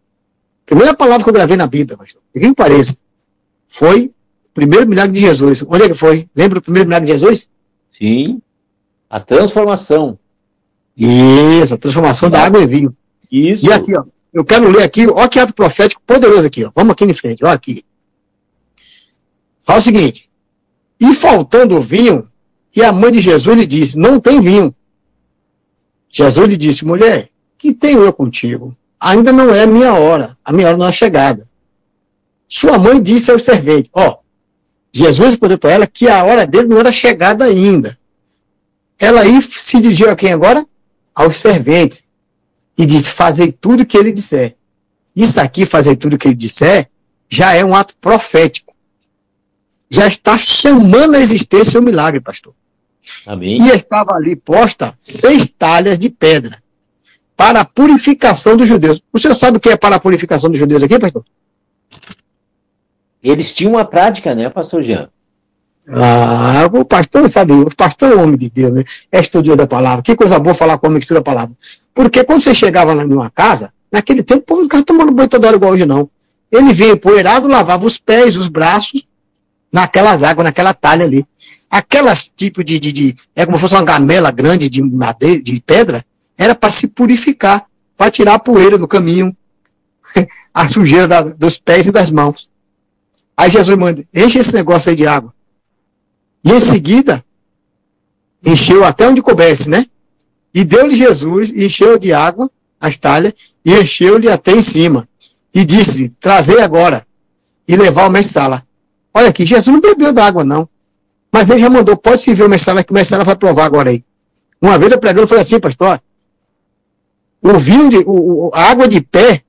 Primeira palavra que eu gravei na Bíblia, pastor. Ninguém pareça. Foi o primeiro milagre de Jesus. Onde é que foi? Lembra o primeiro milagre de Jesus? Sim. A transformação. Isso, a transformação da água em vinho. Isso. E aqui, ó. Eu quero ler aqui, ó que ato profético poderoso aqui, ó. Vamos aqui em frente, ó aqui. Fala o seguinte. E faltando vinho, e a mãe de Jesus lhe disse, não tem vinho. Jesus lhe disse, mulher, que tenho eu contigo? Ainda não é minha hora, a minha hora não é chegada. Sua mãe disse ao servente, ó, Jesus respondeu para ela que a hora dele não era chegada ainda. Ela aí se dirigiu a quem agora? Aos serventes. E disse, fazei tudo o que ele disser. Isso aqui, fazer tudo o que ele disser, já é um ato profético. Já está chamando a existência o milagre, pastor. Amém. E estava ali posta seis talhas de pedra para a purificação dos judeus. O senhor sabe o que é para a purificação dos judeus aqui, pastor? Eles tinham uma prática, né, pastor Jean? Ah, o pastor, sabe, o pastor é o homem de Deus, né? É estudioso da palavra. Que coisa boa falar com o homem que estuda a palavra. Porque quando você chegava na minha casa, naquele tempo, o povo não ficava tomando banho toda hora igual hoje, não. Ele vinha empoeirado, lavava os pés, os braços, naquelas águas, naquela talha ali. Aquelas tipo de, de, de, é como se fosse uma gamela grande de madeira, de pedra, era para se purificar, para tirar a poeira do caminho, [LAUGHS] a sujeira da, dos pés e das mãos. Aí Jesus manda, enche esse negócio aí de água. E em seguida, encheu até onde coubesse, né? E deu-lhe Jesus, encheu de água as talhas, e encheu-lhe até em cima. E disse, trazei agora, e levar ao mestre-sala. Olha aqui, Jesus não bebeu da água, não. Mas ele já mandou, pode servir o mestre-sala, que o mestre-sala vai provar agora aí. Uma vez eu pregando, foi assim, pastor, o vinho, de, o, a água de pé,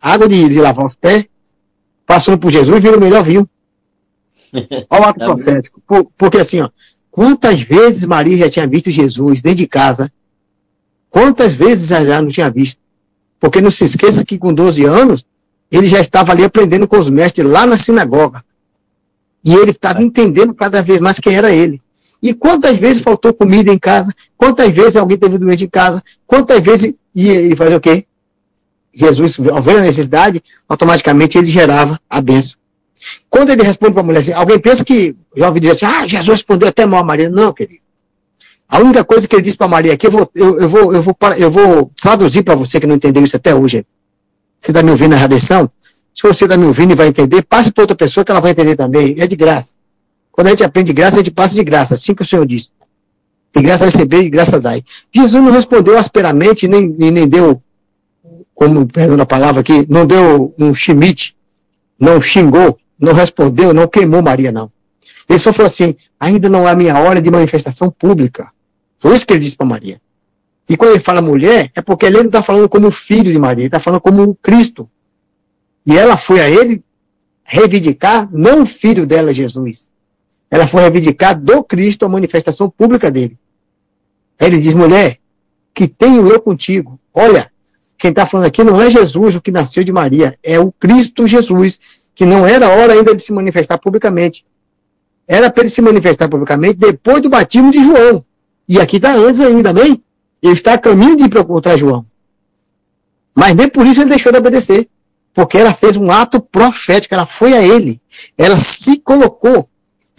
a água de, de lavar os pés, passando por Jesus, vira o melhor vinho. Olha o ato [LAUGHS] profético. Por, porque assim, ó, quantas vezes Maria já tinha visto Jesus dentro de casa? Quantas vezes já não tinha visto? Porque não se esqueça que com 12 anos, ele já estava ali aprendendo com os mestres lá na sinagoga. E ele estava entendendo cada vez mais quem era ele. E quantas vezes faltou comida em casa? Quantas vezes alguém teve doente em casa? Quantas vezes ia, ia fazer o quê? Jesus, ao ver a necessidade, automaticamente ele gerava a bênção. Quando ele responde para a mulher assim, alguém pensa que, ouvi dizer assim, ah, Jesus respondeu até mal a Maria. Não, querido. A única coisa que ele disse para Maria aqui, eu vou, eu, eu, vou, eu, vou, eu vou traduzir para você que não entendeu isso até hoje. Você está me ouvindo na redenção? Se você está me ouvindo e vai entender, passe para outra pessoa que ela vai entender também. É de graça. Quando a gente aprende de graça, a gente passa de graça, assim que o Senhor disse. De graça receber, de graça dai. Jesus não respondeu asperamente, nem, nem deu, como, perdão a palavra aqui, não deu um chimite, não xingou, não respondeu, não queimou Maria, não. Ele só falou assim, ainda não é a minha hora de manifestação pública. Foi isso que ele disse para Maria. E quando ele fala mulher, é porque ele não está falando como filho de Maria, ele está falando como Cristo. E ela foi a ele reivindicar, não o filho dela, Jesus, ela foi reivindicar do Cristo a manifestação pública dele. Aí ele diz, mulher, que tenho eu contigo. Olha, quem está falando aqui não é Jesus, o que nasceu de Maria, é o Cristo Jesus, que não era hora ainda de se manifestar publicamente. Era para ele se manifestar publicamente depois do batismo de João. E aqui está antes ainda, amém? Ele está a caminho de encontrar João. Mas nem por isso ele deixou de obedecer. Porque ela fez um ato profético, ela foi a ele. Ela se colocou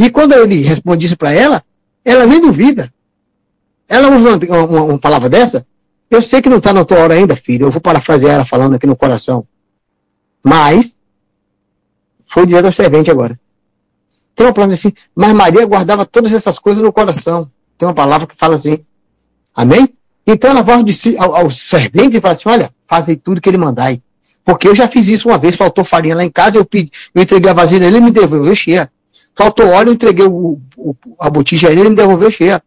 e quando ele responde isso para ela, ela nem duvida. Ela usa uma, uma, uma, palavra dessa, Eu sei que não está na tua hora ainda, filho. Eu vou parafrasear ela falando aqui no coração. Mas, foi direto ao servente agora. Tem uma palavra assim, mas Maria guardava todas essas coisas no coração. Tem uma palavra que fala assim. Amém? Então ela vai ao, ao servente e fala assim: olha, fazem tudo que ele mandai. Porque eu já fiz isso uma vez, faltou farinha lá em casa, eu, pedi, eu entreguei a vasilha, ele me devolveu cheia. Faltou óleo, eu entreguei o, o, a botija a ele, ele me devolveu cheia.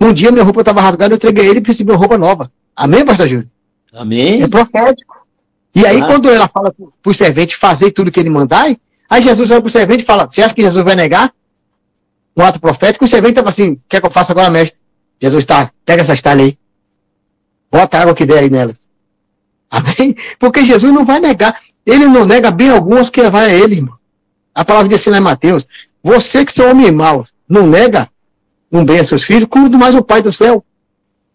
Um dia minha roupa estava rasgada, eu entreguei ele e recebi uma roupa nova. Amém, pastor Júlio? Amém. É profético. E aí, Ah. quando ela fala para o servente fazer tudo que ele mandar, aí Jesus olha para o servente e fala: Você acha que Jesus vai negar? Um ato profético, o servente estava assim: Quer que eu faça agora, mestre? Jesus está, pega essas talhas aí. Bota a água que der aí nelas. Amém? Porque Jesus não vai negar. Ele não nega bem algumas que vai a ele, irmão. A palavra assim lá em Mateus: Você que sou homem mau, não nega um bem a seus filhos, quanto mais o Pai do céu.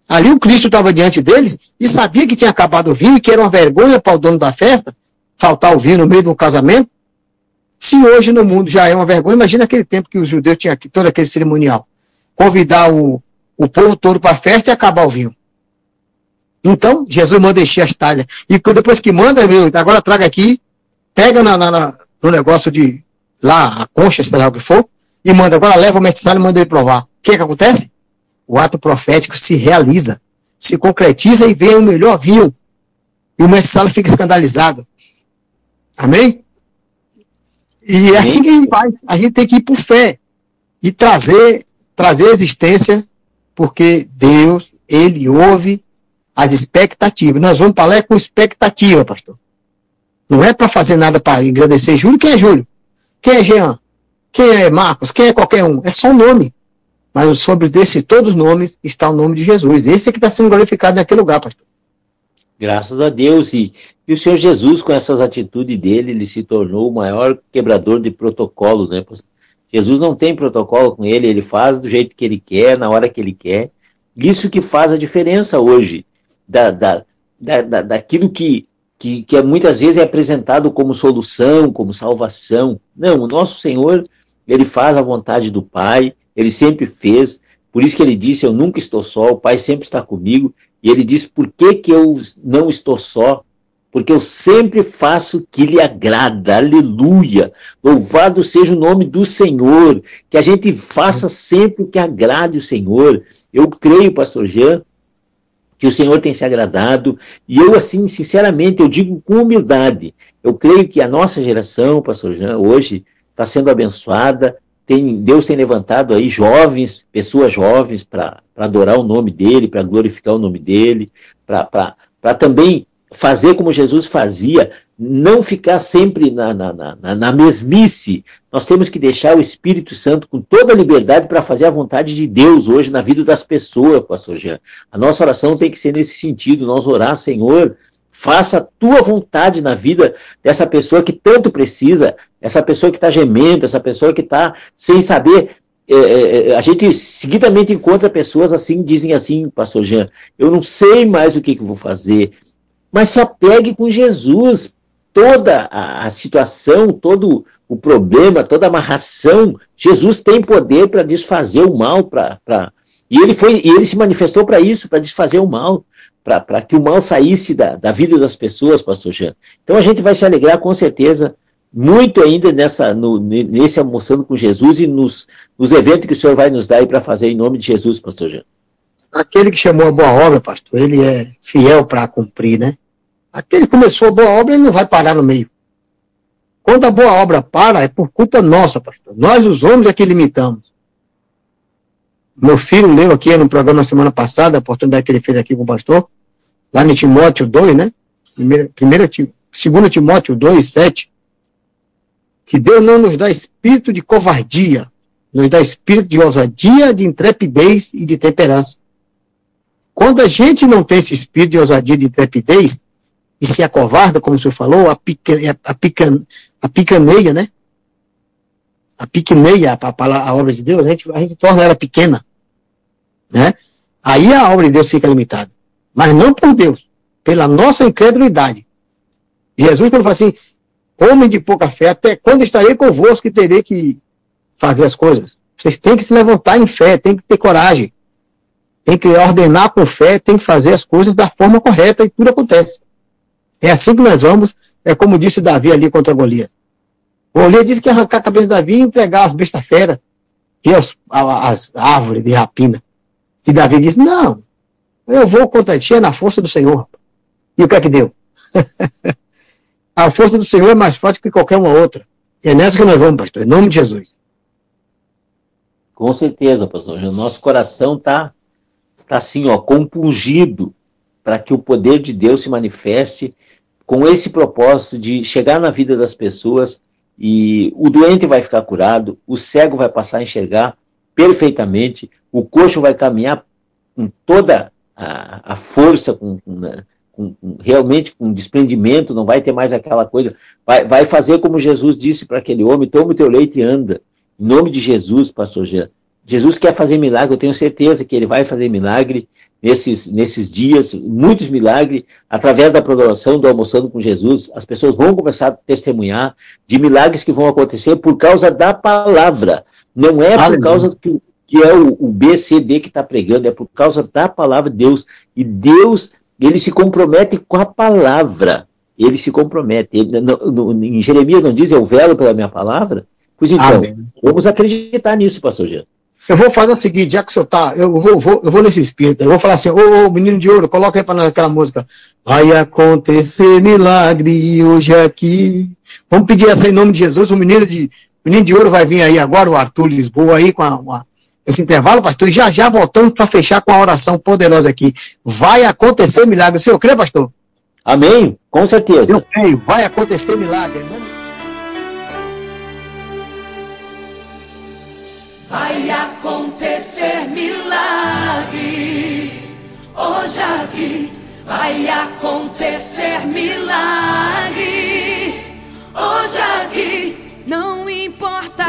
Ali o Cristo estava diante deles e sabia que tinha acabado o vinho e que era uma vergonha para o dono da festa faltar o vinho no meio de um casamento. Se hoje no mundo já é uma vergonha, imagina aquele tempo que os judeus tinham aqui, todo aquele cerimonial. Convidar o, o povo todo para a festa e acabar o vinho. Então, Jesus manda encher as talhas. E depois que manda, meu, agora traga aqui, pega na, na- na- no negócio de lá, a concha, sei lá o que for, e manda, agora leva o mestre e manda ele provar. O que, que acontece? O ato profético se realiza, se concretiza e vem o melhor vinho. E o mestre fica escandalizado. Amém? E é assim que a gente faz. A gente tem que ir por fé e trazer, trazer a existência, porque Deus, Ele ouve as expectativas. Nós vamos para lá é com expectativa, pastor. Não é para fazer nada para agradecer Júlio. Quem é Júlio? Quem é Jean? Quem é Marcos? Quem é qualquer um? É só um nome. Mas sobre desse todos os nomes está o nome de Jesus. Esse é que está sendo glorificado naquele lugar, pastor. Graças a Deus. E, e o Senhor Jesus, com essas atitudes dele, ele se tornou o maior quebrador de protocolo, né? Jesus não tem protocolo com ele, ele faz do jeito que ele quer, na hora que ele quer. Isso que faz a diferença hoje da, da, da, da- daquilo que, que, que é, muitas vezes é apresentado como solução, como salvação. Não, o nosso Senhor, ele faz a vontade do Pai, ele sempre fez, por isso que ele disse, eu nunca estou só, o Pai sempre está comigo, e ele diz, por que, que eu não estou só? Porque eu sempre faço o que lhe agrada, aleluia. Louvado seja o nome do Senhor, que a gente faça sempre o que agrade o Senhor. Eu creio, pastor Jean, que o Senhor tem se agradado, e eu, assim, sinceramente, eu digo com humildade, eu creio que a nossa geração, pastor Jean, hoje, está sendo abençoada, tem, Deus tem levantado aí jovens, pessoas jovens, para adorar o nome dele, para glorificar o nome dele, para também fazer como Jesus fazia, não ficar sempre na, na, na, na mesmice. Nós temos que deixar o Espírito Santo com toda a liberdade para fazer a vontade de Deus hoje na vida das pessoas, pastor Jean. A nossa oração tem que ser nesse sentido, nós orar, Senhor, faça a tua vontade na vida dessa pessoa que tanto precisa, essa pessoa que está gemendo, essa pessoa que está sem saber. É, é, a gente seguidamente encontra pessoas assim, dizem assim, pastor Jean, eu não sei mais o que, que vou fazer, mas se apegue com Jesus. Toda a, a situação, todo o problema, toda a amarração, Jesus tem poder para desfazer o mal, para e ele foi e ele se manifestou para isso, para desfazer o mal, para que o mal saísse da, da vida das pessoas, pastor Jean. Então a gente vai se alegrar com certeza muito ainda nessa, no, nesse almoçando com Jesus e nos, nos eventos que o Senhor vai nos dar para fazer em nome de Jesus, pastor Jean. Aquele que chamou a boa obra, pastor, ele é fiel para cumprir, né? Aquele que começou a boa obra, ele não vai parar no meio. Quando a boa obra para, é por culpa nossa, pastor. Nós, os homens, é que limitamos. Meu filho leu aqui no programa na semana passada, a oportunidade que ele fez aqui com o pastor, lá em Timóteo 2, né? Primeira, primeira, segunda Timóteo 2, 7. Que Deus não nos dá espírito de covardia, nos dá espírito de ousadia, de intrepidez e de temperança. Quando a gente não tem esse espírito de ousadia, de intrepidez, e se acovarda, como o senhor falou, a, pica, a, pica, a picaneia, né? A piqueneia, a, a, a obra de Deus, a gente, a gente torna ela pequena. Né? Aí a obra de Deus fica limitada. Mas não por Deus, pela nossa incredulidade. Jesus, quando fala assim, homem de pouca fé, até quando estarei convosco que terei que fazer as coisas? Vocês têm que se levantar em fé, têm que ter coragem. tem que ordenar com fé, tem que fazer as coisas da forma correta e tudo acontece. É assim que nós vamos, é como disse Davi ali contra Golias. Golias disse que ia arrancar a cabeça de Davi e entregar as bestas feras e as, as árvores de rapina. E Davi disse, não, eu vou contra ti é na força do Senhor. E o que é que deu? [LAUGHS] a força do Senhor é mais forte que qualquer uma outra. E é nessa que nós vamos, pastor, em nome de Jesus. Com certeza, pastor. O nosso coração está tá assim, ó, compungido para que o poder de Deus se manifeste com esse propósito de chegar na vida das pessoas e o doente vai ficar curado, o cego vai passar a enxergar perfeitamente, o coxo vai caminhar com toda a, a força, com, com, né, com, realmente com desprendimento, não vai ter mais aquela coisa, vai, vai fazer como Jesus disse para aquele homem, toma o teu leite e anda. Em nome de Jesus, pastor Jean. Jesus quer fazer milagre, eu tenho certeza que ele vai fazer milagre nesses, nesses dias, muitos milagres, através da programação do Almoçando com Jesus, as pessoas vão começar a testemunhar de milagres que vão acontecer por causa da palavra. Não é por causa que, que é o, o BCD que está pregando, é por causa da palavra de Deus. E Deus, ele se compromete com a palavra. Ele se compromete. Ele, no, no, em Jeremias não diz, eu velo pela minha palavra? Pois então, Amém. vamos acreditar nisso, pastor Jean. Eu vou fazer o seguinte, já que o senhor tá, eu vou, vou, eu vou nesse espírito, eu vou falar assim, ô, ô menino de ouro, coloca aí para nós aquela música. Vai acontecer milagre hoje aqui. Vamos pedir essa em nome de Jesus, o menino de, menino de ouro vai vir aí agora, o Arthur Lisboa aí com a, uma, esse intervalo, pastor, e já já voltamos para fechar com a oração poderosa aqui. Vai acontecer milagre. O senhor crê, pastor? Amém, com certeza. Eu creio, vai acontecer milagre. Não... Vai acontecer milagre hoje aqui. Vai acontecer milagre hoje aqui. Não importa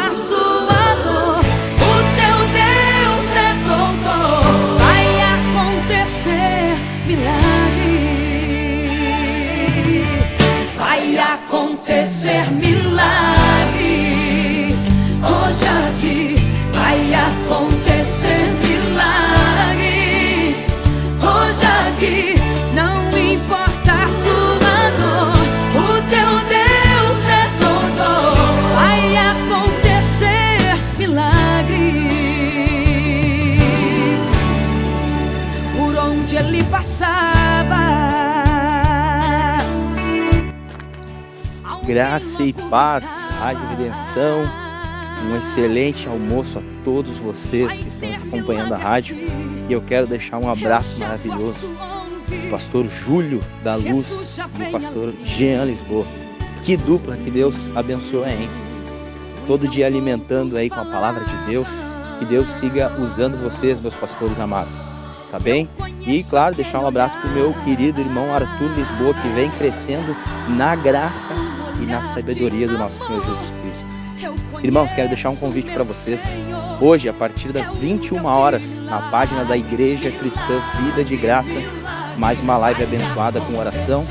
Graça e paz, Rádio Redenção. Um excelente almoço a todos vocês que estão acompanhando a rádio. E eu quero deixar um abraço maravilhoso do pastor Júlio da Luz e do pastor Jean Lisboa. Que dupla que Deus abençoe, hein? Todo dia alimentando aí com a palavra de Deus. Que Deus siga usando vocês, meus pastores amados. Tá bem? E, claro, deixar um abraço pro meu querido irmão Arthur Lisboa, que vem crescendo na graça e na sabedoria do nosso Senhor Jesus Cristo. Irmãos, quero deixar um convite para vocês. Hoje, a partir das 21 horas, na página da Igreja Cristã Vida de Graça, mais uma live abençoada com oração,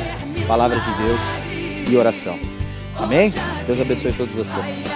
palavra de Deus e oração. Amém? Deus abençoe todos vocês.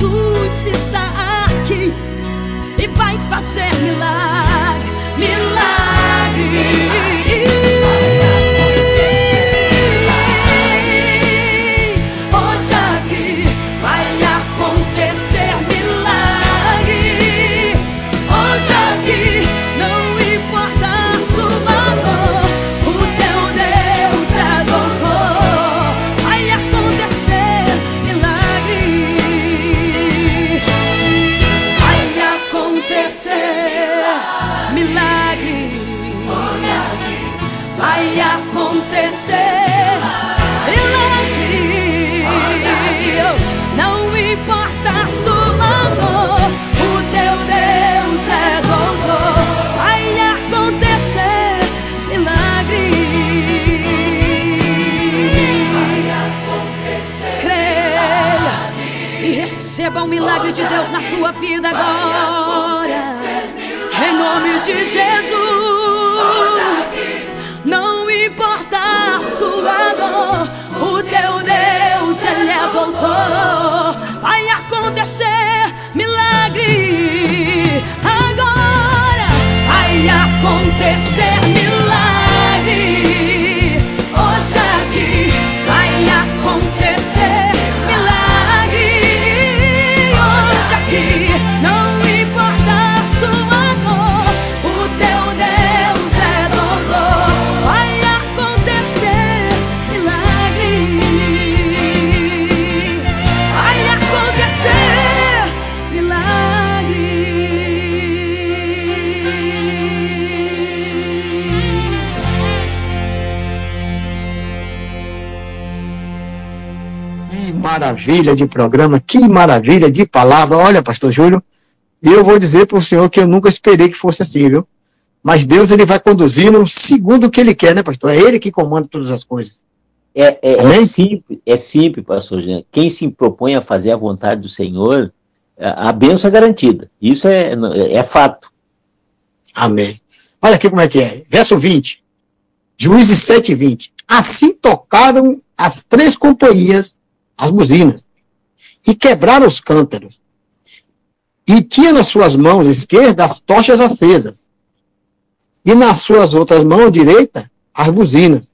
Pois vida agora. Em nome de Jesus. Não importa a sua dor, o teu Deus, Ele é doutor. Vai acontecer milagre agora. Vai acontecer maravilha de programa, que maravilha de palavra. Olha, pastor Júlio, eu vou dizer para o senhor que eu nunca esperei que fosse assim, viu? Mas Deus ele vai conduzindo segundo o que ele quer, né, pastor? É ele que comanda todas as coisas. É, é, é simples, é simples, pastor Jean. Quem se propõe a fazer a vontade do Senhor, a a bênção é garantida. Isso é, é fato. Amém. Olha aqui como é que é. Verso 20. Juízes 7, 20. Assim tocaram as três companhias as buzinas e quebraram os cântaros. E tinha nas suas mãos esquerdas as tochas acesas. E nas suas outras mãos direita as buzinas.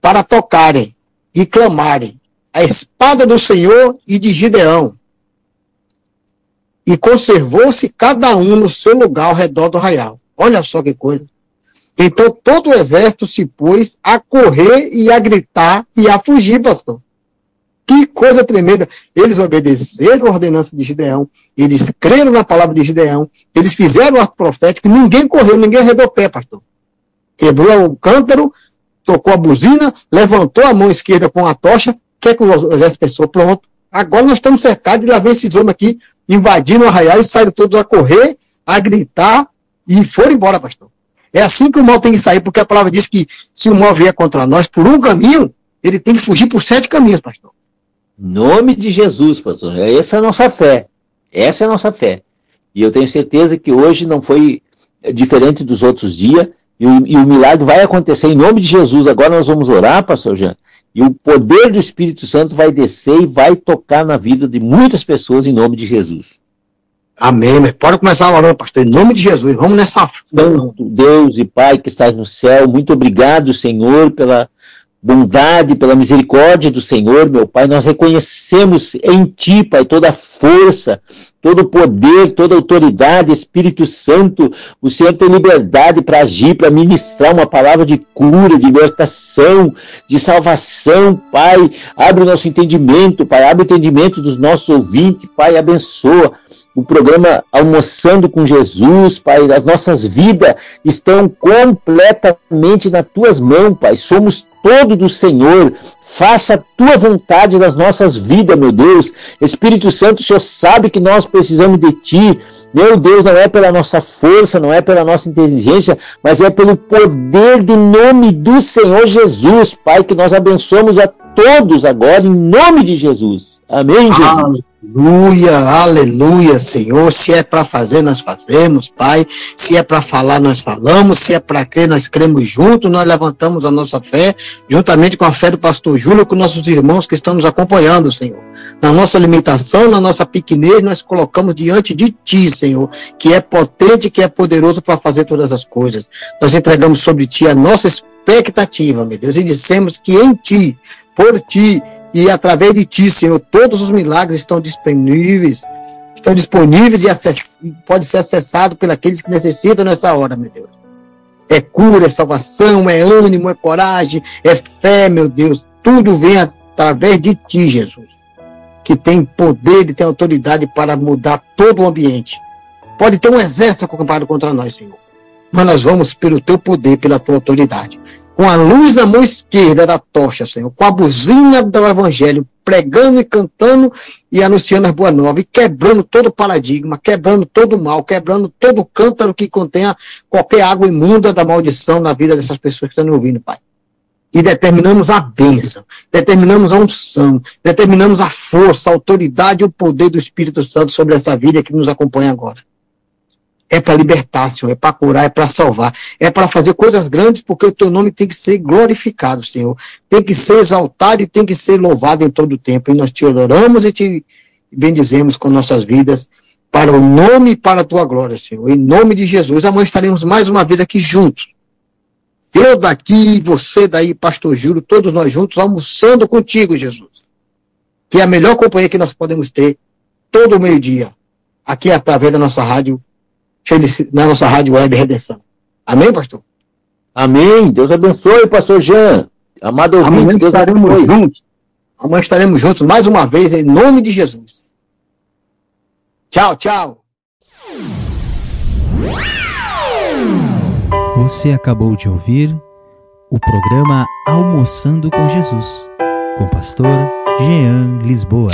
Para tocarem e clamarem a espada do Senhor e de Gideão. E conservou-se cada um no seu lugar ao redor do arraial. Olha só que coisa. Então todo o exército se pôs a correr e a gritar e a fugir, pastor. Que coisa tremenda. Eles obedeceram a ordenança de Gideão, eles creram na palavra de Gideão, eles fizeram o ato profético, ninguém correu, ninguém arredou o pé, pastor. Quebrou o cântaro, tocou a buzina, levantou a mão esquerda com a tocha, quer que o exército pensou, pronto. Agora nós estamos cercados e lá vem esses homens aqui invadindo o arraial e saíram todos a correr, a gritar e foram embora, pastor. É assim que o mal tem que sair, porque a palavra diz que se o mal vier contra nós por um caminho, ele tem que fugir por sete caminhos, pastor. Nome de Jesus, pastor. Essa é a nossa fé. Essa é a nossa fé. E eu tenho certeza que hoje não foi diferente dos outros dias. E o, e o milagre vai acontecer em nome de Jesus. Agora nós vamos orar, pastor Jean. E o poder do Espírito Santo vai descer e vai tocar na vida de muitas pessoas em nome de Jesus. Amém, mas pode começar orando, pastor, em nome de Jesus. Vamos nessa. Santo Deus e Pai que estás no céu, muito obrigado, Senhor, pela bondade, pela misericórdia do Senhor, meu Pai. Nós reconhecemos em Ti, Pai, toda a força, todo o poder, toda a autoridade, Espírito Santo. O Senhor tem liberdade para agir, para ministrar uma palavra de cura, de libertação, de salvação, Pai. Abre o nosso entendimento, Pai. Abre o entendimento dos nossos ouvintes, Pai. Abençoa o programa Almoçando com Jesus, Pai. As nossas vidas estão completamente nas tuas mãos, Pai. Somos todo do Senhor. Faça a tua vontade nas nossas vidas, meu Deus. Espírito Santo, o Senhor sabe que nós precisamos de ti. Meu Deus, não é pela nossa força, não é pela nossa inteligência, mas é pelo poder do nome do Senhor Jesus, Pai, que nós abençoamos a todos agora, em nome de Jesus. Amém, Jesus. Aleluia, aleluia, Senhor. Se é para fazer, nós fazemos, Pai. Se é para falar, nós falamos. Se é para crer, nós cremos juntos. Nós levantamos a nossa fé, juntamente com a fé do pastor Júlio, com nossos irmãos que estão nos acompanhando, Senhor. Na nossa limitação, na nossa pequenez, nós colocamos diante de Ti, Senhor, que é potente, que é poderoso para fazer todas as coisas. Nós entregamos sobre Ti a nossa expectativa, meu Deus, e dissemos que em Ti, por Ti, e através de ti, Senhor, todos os milagres estão disponíveis, estão disponíveis e, acess... pode ser acessado aqueles que necessitam nessa hora, meu Deus. É cura, é salvação, é ânimo, é coragem, é fé, meu Deus. Tudo vem através de ti, Jesus, que tem poder e tem autoridade para mudar todo o ambiente. Pode ter um exército acampado contra nós, Senhor. Mas nós vamos pelo teu poder, pela tua autoridade com a luz na mão esquerda da tocha, Senhor, com a buzina do Evangelho, pregando e cantando e anunciando as boas novas, e quebrando todo paradigma, quebrando todo mal, quebrando todo cântaro que contenha qualquer água imunda da maldição na vida dessas pessoas que estão ouvindo, Pai. E determinamos a bênção, determinamos a unção, determinamos a força, a autoridade e o poder do Espírito Santo sobre essa vida que nos acompanha agora é para libertar, Senhor, é para curar, é para salvar, é para fazer coisas grandes, porque o teu nome tem que ser glorificado, Senhor. Tem que ser exaltado e tem que ser louvado em todo o tempo. E nós te adoramos e te bendizemos com nossas vidas, para o nome e para a tua glória, Senhor. Em nome de Jesus. Amanhã estaremos mais uma vez aqui juntos. Eu daqui, você daí, Pastor Júlio, todos nós juntos, almoçando contigo, Jesus. Que é a melhor companhia que nós podemos ter todo meio-dia, aqui através da nossa rádio na nossa Rádio Web Redenção. Amém, pastor? Amém. Deus abençoe, pastor Jean. Amado ouvinte, Amanhã Deus estaremos abençoe. juntos. Amanhã estaremos juntos mais uma vez, em nome de Jesus. Tchau, tchau. Você acabou de ouvir o programa Almoçando com Jesus, com o pastor Jean Lisboa.